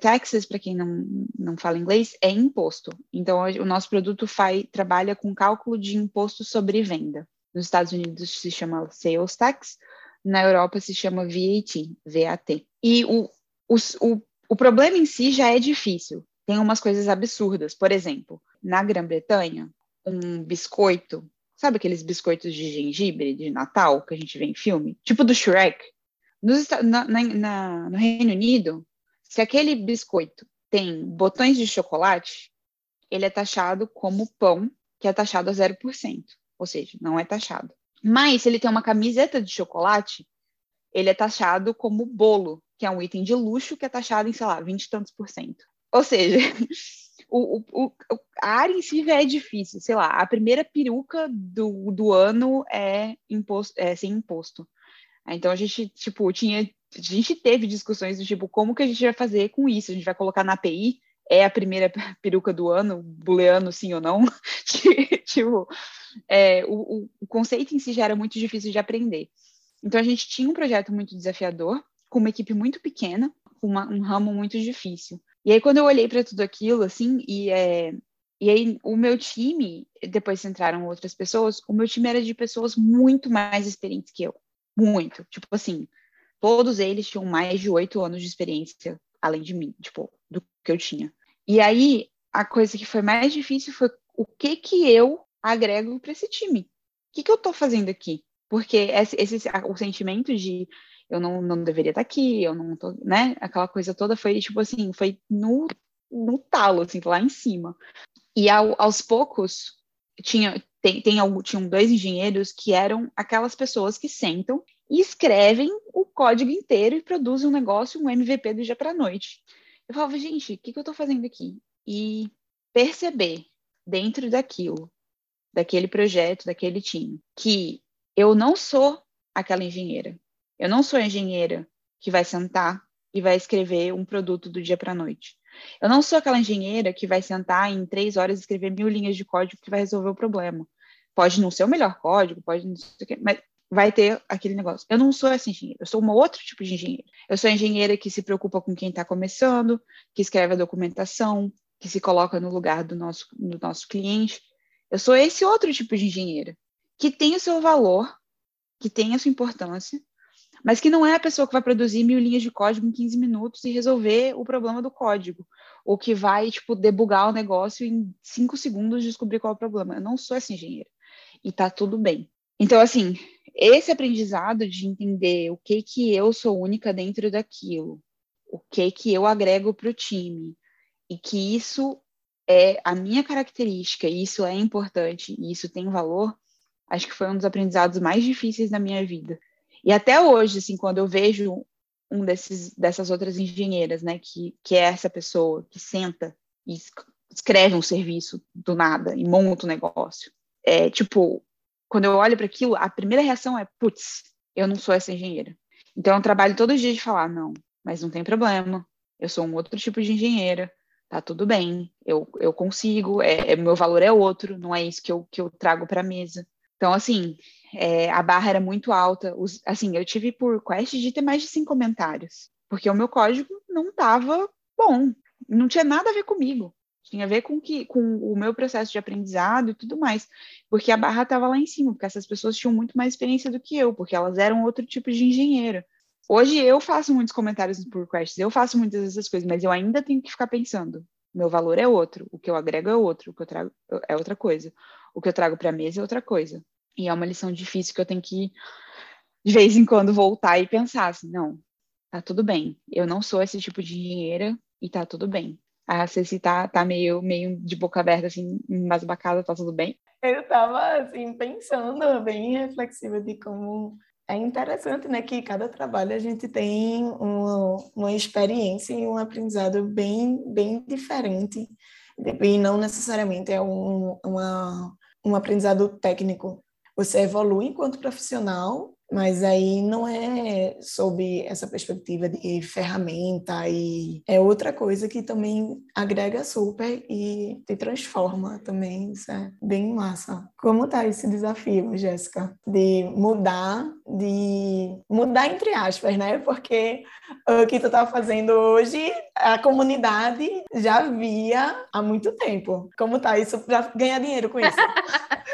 taxes, para quem não, não fala inglês, é imposto. Então, o nosso produto faz, trabalha com cálculo de imposto sobre venda. Nos Estados Unidos se chama sales tax, na Europa se chama VAT, VAT. E o, o, o, o problema em si já é difícil. Tem umas coisas absurdas. Por exemplo, na Grã-Bretanha, um biscoito Sabe aqueles biscoitos de gengibre de Natal que a gente vê em filme? Tipo do Shrek. Nos, na, na, no Reino Unido, se aquele biscoito tem botões de chocolate, ele é taxado como pão, que é taxado a 0%, ou seja, não é taxado. Mas se ele tem uma camiseta de chocolate, ele é taxado como bolo, que é um item de luxo que é taxado em, sei lá, 20 e tantos por cento. Ou seja, o, o, a área em si já é difícil. Sei lá, a primeira peruca do, do ano é, imposto, é sem imposto. Então a gente, tipo, tinha. A gente teve discussões do tipo, como que a gente vai fazer com isso? A gente vai colocar na API? É a primeira peruca do ano, booleano, sim ou não? tipo, é, o, o conceito em si já era muito difícil de aprender. Então a gente tinha um projeto muito desafiador, com uma equipe muito pequena, com uma, um ramo muito difícil. E aí, quando eu olhei para tudo aquilo, assim, e, é, e aí o meu time, depois entraram outras pessoas, o meu time era de pessoas muito mais experientes que eu. Muito. Tipo assim, todos eles tinham mais de oito anos de experiência, além de mim, tipo, do que eu tinha. E aí, a coisa que foi mais difícil foi o que que eu agrego para esse time. O que que eu estou fazendo aqui? Porque esse, esse, o sentimento de eu não, não deveria estar aqui, eu não tô, né? Aquela coisa toda foi, tipo assim, foi no, no talo, assim, lá em cima. E ao, aos poucos, tinha, tem, tem, tinham dois engenheiros que eram aquelas pessoas que sentam e escrevem o código inteiro e produzem um negócio, um MVP do dia para noite. Eu falava, gente, o que, que eu estou fazendo aqui? E perceber dentro daquilo, daquele projeto, daquele time, que eu não sou aquela engenheira. Eu não sou engenheira que vai sentar e vai escrever um produto do dia para a noite. Eu não sou aquela engenheira que vai sentar em três horas e escrever mil linhas de código que vai resolver o problema. Pode não ser o melhor código, pode não ser o quê, mas vai ter aquele negócio. Eu não sou essa engenheira, eu sou um outro tipo de engenheira. Eu sou a engenheira que se preocupa com quem está começando, que escreve a documentação, que se coloca no lugar do nosso, do nosso cliente. Eu sou esse outro tipo de engenheira, que tem o seu valor, que tem a sua importância, mas que não é a pessoa que vai produzir mil linhas de código em 15 minutos e resolver o problema do código, ou que vai, tipo, debugar o negócio em cinco segundos descobrir qual é o problema. Eu não sou essa engenheira. E tá tudo bem. Então, assim, esse aprendizado de entender o que que eu sou única dentro daquilo, o que que eu agrego para o time, e que isso é a minha característica, e isso é importante, e isso tem valor, acho que foi um dos aprendizados mais difíceis da minha vida e até hoje, assim, quando eu vejo um desses, dessas outras engenheiras, né, que, que é essa pessoa que senta e escreve um serviço do nada e monta um negócio, é tipo, quando eu olho para aquilo, a primeira reação é, putz, eu não sou essa engenheira. Então eu trabalho todos os dias de falar, não, mas não tem problema, eu sou um outro tipo de engenheira, tá tudo bem, eu, eu consigo, é, é meu valor é outro, não é isso que eu, que eu trago para a mesa. Então, assim, é, a barra era muito alta. Os, assim, eu tive por quest de ter mais de cinco comentários, porque o meu código não estava bom, não tinha nada a ver comigo. Tinha a ver com, que, com o meu processo de aprendizado e tudo mais, porque a barra estava lá em cima, porque essas pessoas tinham muito mais experiência do que eu, porque elas eram outro tipo de engenheiro. Hoje eu faço muitos comentários por quests, eu faço muitas dessas coisas, mas eu ainda tenho que ficar pensando. Meu valor é outro, o que eu agrego é outro, o que eu trago é outra coisa, o que eu trago para a mesa é outra coisa. E é uma lição difícil que eu tenho que, de vez em quando, voltar e pensar assim: não, tá tudo bem. Eu não sou esse tipo de engenheira e tá tudo bem. A Ceci tá, tá meio, meio de boca aberta, assim, embasbacada, tá tudo bem? Eu tava, assim, pensando, bem reflexiva de como é interessante, né, que cada trabalho a gente tem uma, uma experiência e um aprendizado bem, bem diferente e não necessariamente é um, uma, um aprendizado técnico você evolui enquanto profissional, mas aí não é sob essa perspectiva de ferramenta e é outra coisa que também agrega super e te transforma também, isso é bem massa. Como tá esse desafio, Jéssica, de mudar, de mudar entre aspas, né? Porque o que tu tá fazendo hoje, a comunidade já via há muito tempo. Como tá isso para ganhar dinheiro com isso?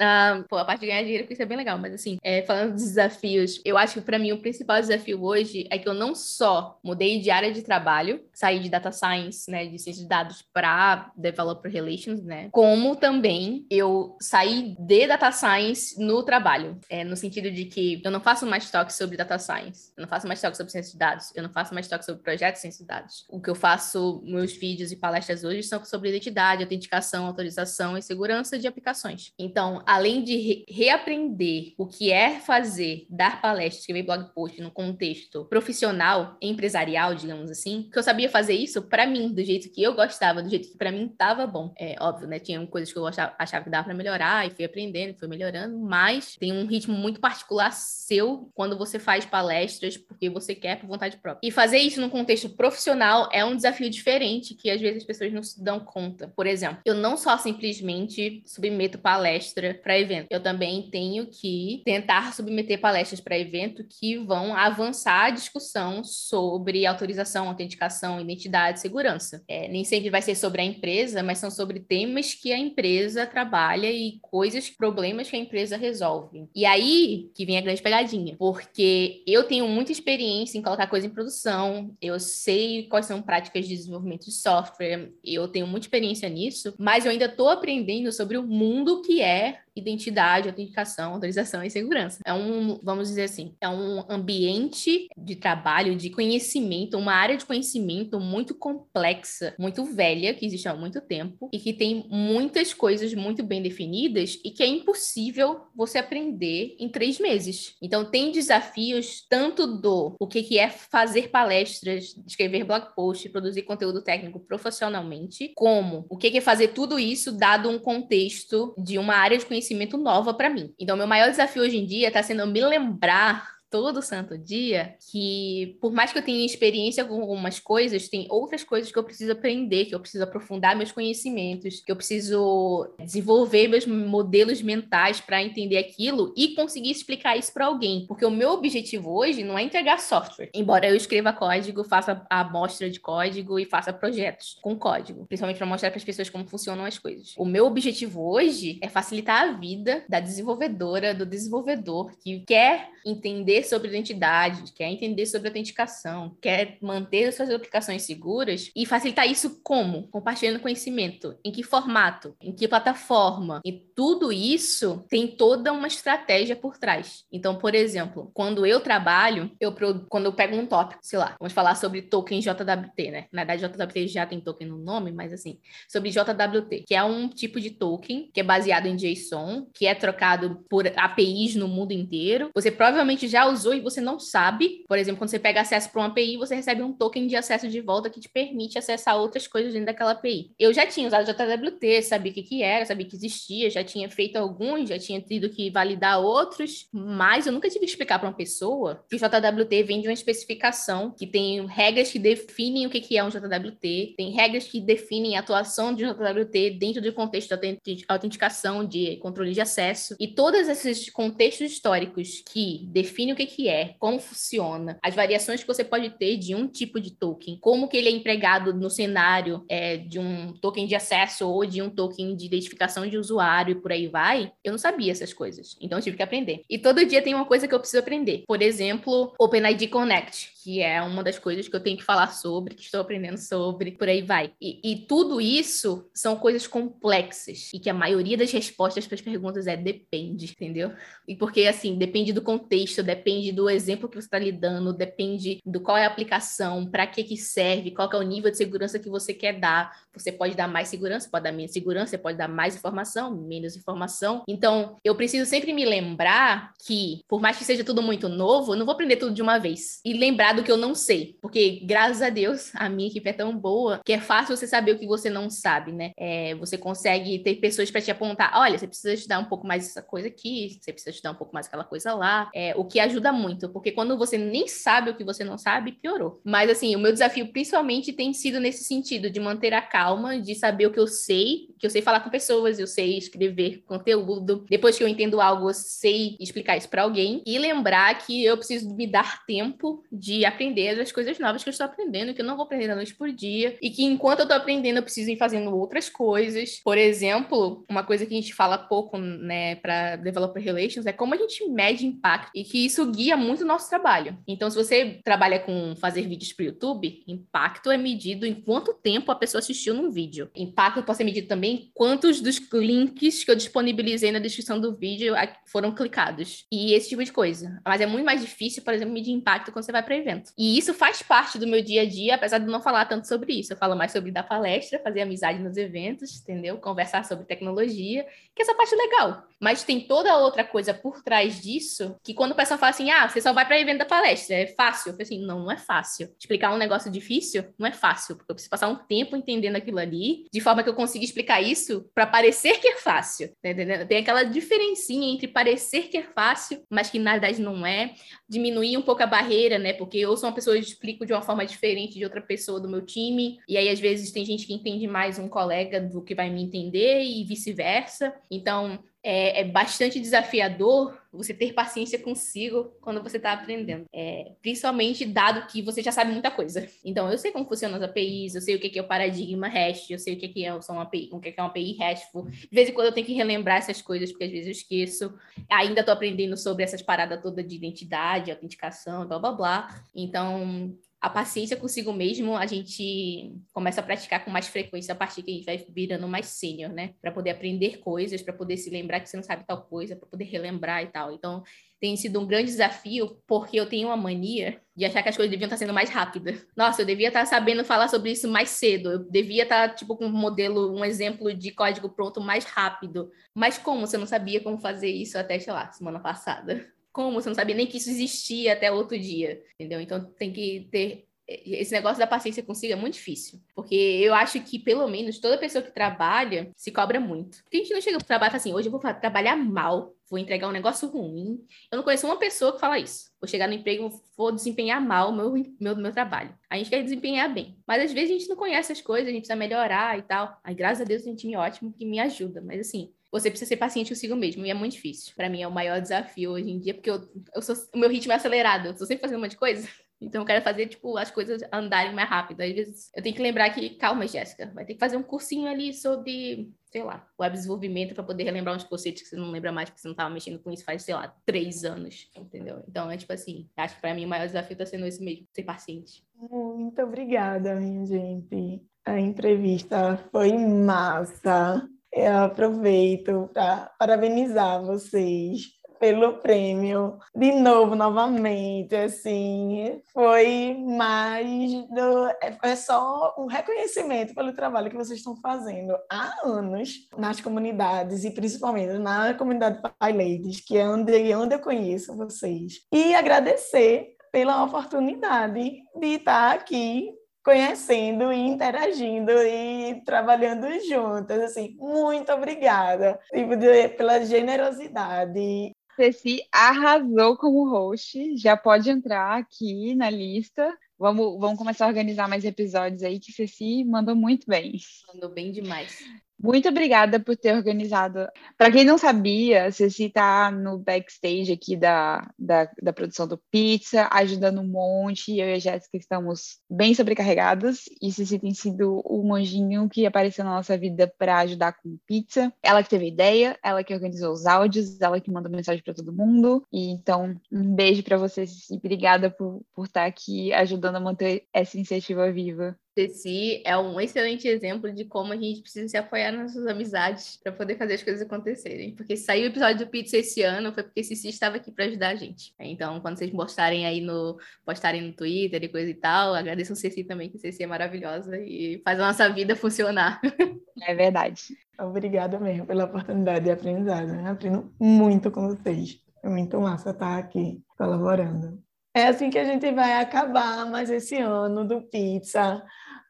Ah, pô, a parte de ganhar dinheiro, isso é bem legal, mas assim, é, falando dos desafios, eu acho que para mim o principal desafio hoje é que eu não só mudei de área de trabalho, saí de data science, né, de ciência de dados para developer relations, né, como também eu saí de data science no trabalho, é, no sentido de que eu não faço mais toques sobre data science, eu não faço mais toques sobre ciência de dados, eu não faço mais toques sobre projetos de ciência de dados. O que eu faço, meus vídeos e palestras hoje são sobre identidade, autenticação, autorização e segurança de aplicações. Então, além de re reaprender o que é fazer, dar palestras, escrever blog post no contexto profissional, empresarial, digamos assim, que eu sabia fazer isso para mim, do jeito que eu gostava, do jeito que para mim tava bom. É óbvio, né? Tinha coisas que eu achava, achava que dava para melhorar e fui aprendendo, fui melhorando, mas tem um ritmo muito particular seu quando você faz palestras porque você quer por vontade própria. E fazer isso num contexto profissional é um desafio diferente que às vezes as pessoas não se dão conta. Por exemplo, eu não só simplesmente submeto palestra para evento, eu também tenho que tentar submeter palestras para evento que vão avançar a discussão sobre autorização, autenticação, identidade, segurança. É, nem sempre vai ser sobre a empresa, mas são sobre temas que a empresa trabalha e coisas, problemas que a empresa resolve. E aí que vem a grande pegadinha, porque eu tenho muita experiência em colocar coisa em produção, eu sei quais são práticas de desenvolvimento de software, eu tenho muita experiência nisso, mas eu ainda estou aprendendo sobre o mundo que é identidade, autenticação, autorização e segurança. É um, vamos dizer assim, é um ambiente de trabalho, de conhecimento, uma área de conhecimento muito complexa, muito velha, que existe há muito tempo e que tem muitas coisas muito bem definidas e que é impossível você aprender em três meses. Então, tem desafios tanto do o que, é fazer palestras, escrever blog post, produzir conteúdo técnico profissionalmente, como o que é fazer tudo isso dado um contexto de uma área de conhecimento conhecimento nova para mim. Então, meu maior desafio hoje em dia está sendo me lembrar todo santo dia que, por mais que eu tenha experiência com algumas coisas, tem outras coisas que eu preciso aprender, que eu preciso aprofundar meus conhecimentos, que eu preciso desenvolver meus modelos mentais para entender aquilo e conseguir explicar isso para alguém. Porque o meu objetivo hoje não é entregar software, embora eu escreva código, faça a amostra de código e faça projetos com código, principalmente para mostrar para as pessoas como funcionam as coisas. O meu objetivo hoje é facilitar a vida da desenvolvedora, do desenvolvedor que quer entender sobre identidade, quer entender sobre autenticação, quer manter suas aplicações seguras e facilitar isso como? Compartilhando conhecimento. Em que formato? Em que plataforma? E tudo isso tem toda uma estratégia por trás. Então, por exemplo, quando eu trabalho, eu quando eu pego um tópico, sei lá, vamos falar sobre token JWT, né? Na verdade, JWT já tem token no nome, mas assim, sobre JWT, que é um tipo de token que é baseado em JSON, que é trocado por APIs no mundo inteiro. Você provavelmente já usou e você não sabe. Por exemplo, quando você pega acesso para uma API, você recebe um token de acesso de volta que te permite acessar outras coisas dentro daquela API. Eu já tinha usado JWT, sabia o que, que era, sabia que existia, já tinha feito alguns, já tinha tido que validar outros, mas eu nunca tive que explicar para uma pessoa que o JWT vem de uma especificação que tem regras que definem o que, é um JWT, tem regras que definem a atuação de um JWT dentro do contexto de autenticação, de controle de acesso, e todos esses contextos históricos que definem o que, é, como funciona, as variações que você pode ter de um tipo de token, como que ele é empregado no cenário é, de um token de acesso ou de um token de identificação de usuário por aí vai, eu não sabia essas coisas. Então eu tive que aprender. E todo dia tem uma coisa que eu preciso aprender. Por exemplo, OpenID Connect, que é uma das coisas que eu tenho que falar sobre, que estou aprendendo sobre, por aí vai. E, e tudo isso são coisas complexas e que a maioria das respostas para as perguntas é depende, entendeu? E porque assim, depende do contexto, depende do exemplo que você está lidando, depende do qual é a aplicação, para que que serve, qual é o nível de segurança que você quer dar. Você pode dar mais segurança, pode dar menos segurança, você pode dar mais informação, menos informação. Então, eu preciso sempre me lembrar que, por mais que seja tudo muito novo, eu não vou aprender tudo de uma vez. E lembrar do que eu não sei. Porque, graças a Deus, a minha equipe é tão boa que é fácil você saber o que você não sabe, né? É, você consegue ter pessoas para te apontar: olha, você precisa estudar um pouco mais essa coisa aqui, você precisa estudar um pouco mais aquela coisa lá. É, o que ajuda muito, porque quando você nem sabe o que você não sabe, piorou. Mas assim, o meu desafio principalmente tem sido nesse sentido, de manter a calma, de saber o que eu sei, que eu sei falar com pessoas, eu sei escrever conteúdo. Depois que eu entendo algo, eu sei explicar isso para alguém e lembrar que eu preciso me dar tempo de aprender as coisas novas que eu estou aprendendo, que eu não vou aprender da noite por dia, e que enquanto eu estou aprendendo, eu preciso ir fazendo outras coisas. Por exemplo, uma coisa que a gente fala pouco, né, para developer relations é como a gente mede impacto e que isso guia muito o nosso trabalho. Então, se você trabalha com fazer vídeos para o YouTube, impacto é medido em quanto tempo a pessoa assistiu num vídeo. Impacto pode ser medido também quantos dos links que eu disponibilizei na descrição do vídeo foram clicados. E esse tipo de coisa. Mas é muito mais difícil, por exemplo, medir impacto quando você vai para evento. E isso faz parte do meu dia a dia, apesar de não falar tanto sobre isso. Eu falo mais sobre dar palestra, fazer amizade nos eventos, entendeu? Conversar sobre tecnologia, que é essa parte legal. Mas tem toda outra coisa por trás disso, que quando o pessoal fala assim, ah, você só vai para evento da palestra, é fácil. Eu falei assim, não, não é fácil. Explicar um negócio difícil não é fácil, porque eu preciso passar um tempo entendendo aquilo ali, de forma que eu consiga explicar isso para parecer que é fácil, tá? Tem aquela diferencinha entre parecer que é fácil, mas que na verdade não é, diminuir um pouco a barreira, né? Porque eu sou uma pessoa que explico de uma forma diferente de outra pessoa do meu time, e aí às vezes tem gente que entende mais um colega do que vai me entender e vice-versa. Então, é, é, bastante desafiador você ter paciência consigo quando você está aprendendo. É, principalmente dado que você já sabe muita coisa. Então, eu sei como funcionam as APIs, eu sei o que é o paradigma REST, eu sei o que é uma API, o que é uma API RESTful. De vez em quando eu tenho que relembrar essas coisas, porque às vezes eu esqueço. Ainda estou aprendendo sobre essas paradas todas de identidade, autenticação, blá blá blá. Então, a paciência consigo mesmo a gente começa a praticar com mais frequência a partir que a gente vai virando mais sênior, né? Para poder aprender coisas, para poder se lembrar que você não sabe tal coisa, para poder relembrar e tal. Então, tem sido um grande desafio, porque eu tenho uma mania de achar que as coisas deviam estar sendo mais rápidas. Nossa, eu devia estar sabendo falar sobre isso mais cedo. Eu devia estar, tipo, com um modelo, um exemplo de código pronto mais rápido. Mas como você não sabia como fazer isso até, sei lá, semana passada? Como? Você não sabia nem que isso existia até outro dia, entendeu? Então tem que ter esse negócio da paciência consigo é muito difícil. Porque eu acho que, pelo menos, toda pessoa que trabalha se cobra muito. Porque a gente não chega pro trabalho e fala assim, hoje eu vou trabalhar mal, vou entregar um negócio ruim. Eu não conheço uma pessoa que fala isso. Vou chegar no emprego, vou desempenhar mal o meu, meu, meu trabalho. A gente quer desempenhar bem. Mas às vezes a gente não conhece as coisas, a gente precisa melhorar e tal. Aí, graças a Deus, tem um time ótimo que me ajuda. Mas assim, você precisa ser paciente consigo mesmo, e é muito difícil. Para mim é o maior desafio hoje em dia, porque eu, eu sou, o meu ritmo é acelerado, eu tô sempre fazendo um monte de coisa. Então eu quero fazer, tipo, as coisas andarem mais rápido. Às vezes eu tenho que lembrar que, calma, Jéssica, vai ter que fazer um cursinho ali sobre, sei lá, web desenvolvimento para poder relembrar uns conceitos que você não lembra mais, porque você não estava mexendo com isso faz, sei lá, três anos, entendeu? Então é tipo assim, acho que para mim o maior desafio está sendo esse mesmo, ser paciente. Muito obrigada, minha gente. A entrevista foi massa. Eu aproveito para parabenizar vocês pelo prêmio. De novo, novamente, assim, foi mais do, é só um reconhecimento pelo trabalho que vocês estão fazendo há anos nas comunidades e principalmente na comunidade Pai Ladies, que é onde, onde eu conheço vocês. E agradecer pela oportunidade de estar aqui conhecendo e interagindo e trabalhando juntas, assim, muito obrigada tipo, pela generosidade. Ceci arrasou como host, já pode entrar aqui na lista. Vamos, vamos começar a organizar mais episódios aí, que Ceci mandou muito bem. Mandou bem demais. Muito obrigada por ter organizado. Para quem não sabia, Ceci está no backstage aqui da, da, da, produção do Pizza, ajudando um monte. Eu e a Jéssica estamos bem sobrecarregadas. E Ceci tem sido o monjinho que apareceu na nossa vida para ajudar com pizza. Ela que teve a ideia, ela que organizou os áudios, ela que mandou mensagem para todo mundo. E então, um beijo para você, Ceci. Obrigada por, por estar aqui ajudando a manter essa iniciativa viva. Ceci é um excelente exemplo de como a gente precisa se apoiar nas suas amizades para poder fazer as coisas acontecerem. Porque saiu o episódio do Pizza esse ano foi porque Ceci estava aqui para ajudar a gente. Então, quando vocês postarem aí no postarem no Twitter e coisa e tal, agradeçam Ceci também, que Ceci é maravilhosa e faz a nossa vida funcionar. É verdade. Obrigada mesmo pela oportunidade de aprendizado. Eu aprendo muito com vocês. É muito massa estar aqui colaborando. É assim que a gente vai acabar mais esse ano do Pizza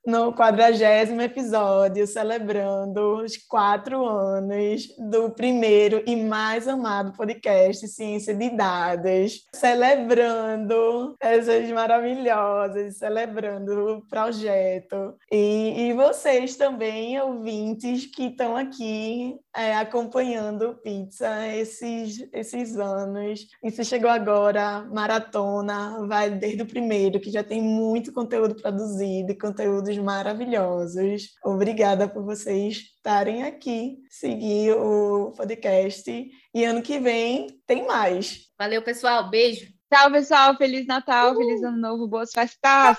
no quadragésimo episódio, celebrando os quatro anos do primeiro e mais amado podcast Ciência de Dados, celebrando essas maravilhosas, celebrando o projeto. E, e vocês também, ouvintes, que estão aqui é, acompanhando Pizza esses, esses anos. Isso chegou agora, maratona, vai desde o primeiro, que já tem muito conteúdo produzido, conteúdos maravilhosos. Obrigada por vocês estarem aqui, seguir o podcast. E ano que vem tem mais. Valeu, pessoal. Beijo. Tchau, pessoal. Feliz Natal, feliz Ano Novo, boas festas.